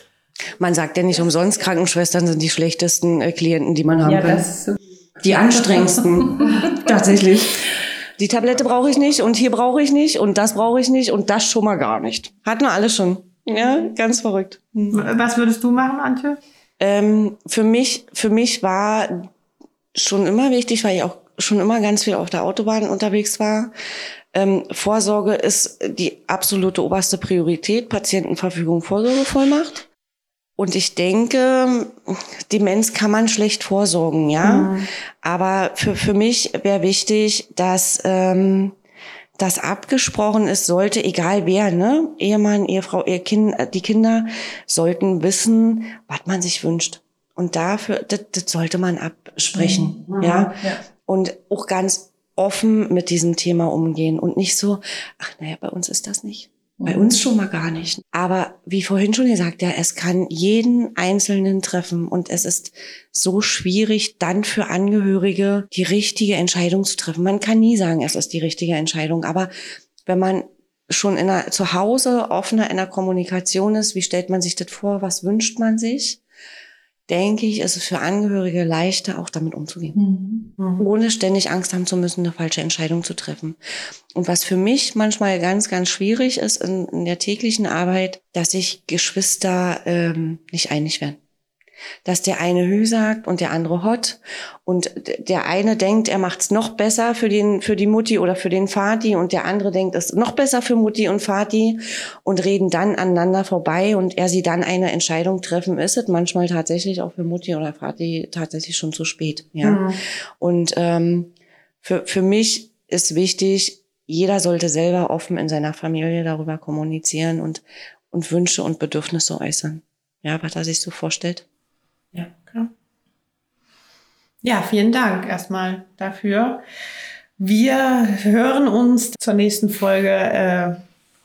Speaker 4: Man sagt ja nicht umsonst, Krankenschwestern sind die schlechtesten äh, Klienten, die man haben ja, kann. So die anstrengendsten, tatsächlich. Die Tablette brauche ich nicht und hier brauche ich nicht und das brauche ich nicht und das schon mal gar nicht. Hatten wir alle schon. Ja, ganz verrückt.
Speaker 3: Was würdest du machen, Antje?
Speaker 4: Ähm, für mich, für mich war schon immer wichtig, weil ich auch schon immer ganz viel auf der Autobahn unterwegs war. Ähm, Vorsorge ist die absolute oberste Priorität. Patientenverfügung, Vorsorgevollmacht. Und ich denke, Demenz kann man schlecht vorsorgen, ja. Mhm. Aber für, für mich wäre wichtig, dass ähm, das abgesprochen ist, sollte, egal wer, ne, Ehemann, Ehefrau, Ehekind, die Kinder sollten wissen, was man sich wünscht. Und dafür, das, das sollte man absprechen, mhm. ja? ja. Und auch ganz offen mit diesem Thema umgehen und nicht so, ach naja, bei uns ist das nicht. Bei mhm. uns schon mal gar nicht. Aber wie vorhin schon gesagt, ja, es kann jeden Einzelnen treffen und es ist so schwierig, dann für Angehörige die richtige Entscheidung zu treffen. Man kann nie sagen, es ist die richtige Entscheidung, aber wenn man schon in einer, zu Hause offener in der Kommunikation ist, wie stellt man sich das vor, was wünscht man sich? Denke ich, ist es für Angehörige leichter, auch damit umzugehen. Mhm. mhm. Ohne ständig Angst haben zu müssen, eine falsche Entscheidung zu treffen. Und was für mich manchmal ganz, ganz schwierig ist in, in der täglichen Arbeit, dass sich Geschwister ähm, nicht einig werden dass der eine Hü sagt und der andere Hot und der eine denkt, er macht's noch besser für den für die Mutti oder für den Vati und der andere denkt, es ist noch besser für Mutti und Vati und reden dann aneinander vorbei und er sie dann eine Entscheidung treffen, ist es manchmal tatsächlich auch für Mutti oder Vati tatsächlich schon zu spät, ja. Mhm. Und ähm, für für mich ist wichtig, jeder sollte selber offen in seiner Familie darüber kommunizieren und und Wünsche und Bedürfnisse äußern. Ja, was er sich so vorstellt.
Speaker 3: Ja, vielen Dank erstmal dafür. Wir hören uns zur nächsten Folge äh,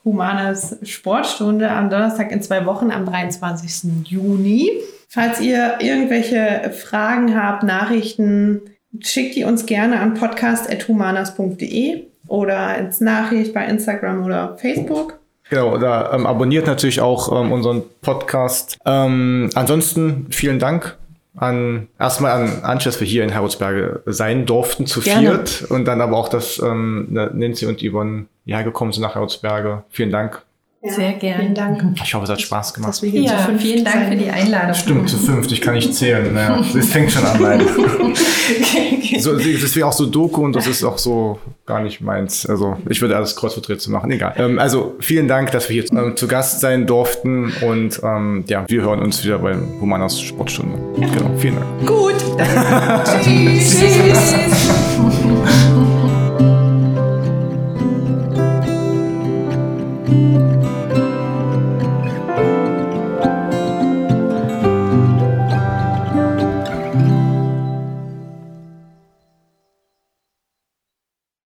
Speaker 3: Humanes Sportstunde am Donnerstag in zwei Wochen am 23. Juni. Falls ihr irgendwelche Fragen habt, Nachrichten, schickt die uns gerne an podcast.humanas.de oder ins Nachricht bei Instagram oder Facebook.
Speaker 2: Genau, da ähm, abonniert natürlich auch ähm, unseren Podcast. Ähm, ansonsten vielen Dank an erstmal an dass wir hier in Heroldsberge sein durften zu Gerne. viert und dann aber auch, dass ähm, Nancy und Yvonne hierher gekommen sind nach Heroldsberge. Vielen Dank
Speaker 5: ja, Sehr gerne.
Speaker 3: Vielen Dank.
Speaker 2: Ich hoffe, es hat Spaß gemacht.
Speaker 5: Ja, vielen Dank für die Einladung.
Speaker 2: Stimmt, zu fünft, ich kann nicht zählen. Naja, es fängt schon an, leider. okay, okay. So, deswegen auch so Doku und das ist auch so gar nicht meins. Also ich würde alles Kreuzvertreter machen, egal. Ähm, also vielen Dank, dass wir hier ähm, zu Gast sein durften und ähm, ja, wir hören uns wieder bei Humanas Sportstunde. Genau, vielen Dank.
Speaker 5: Gut. Tschüss. Tschüss.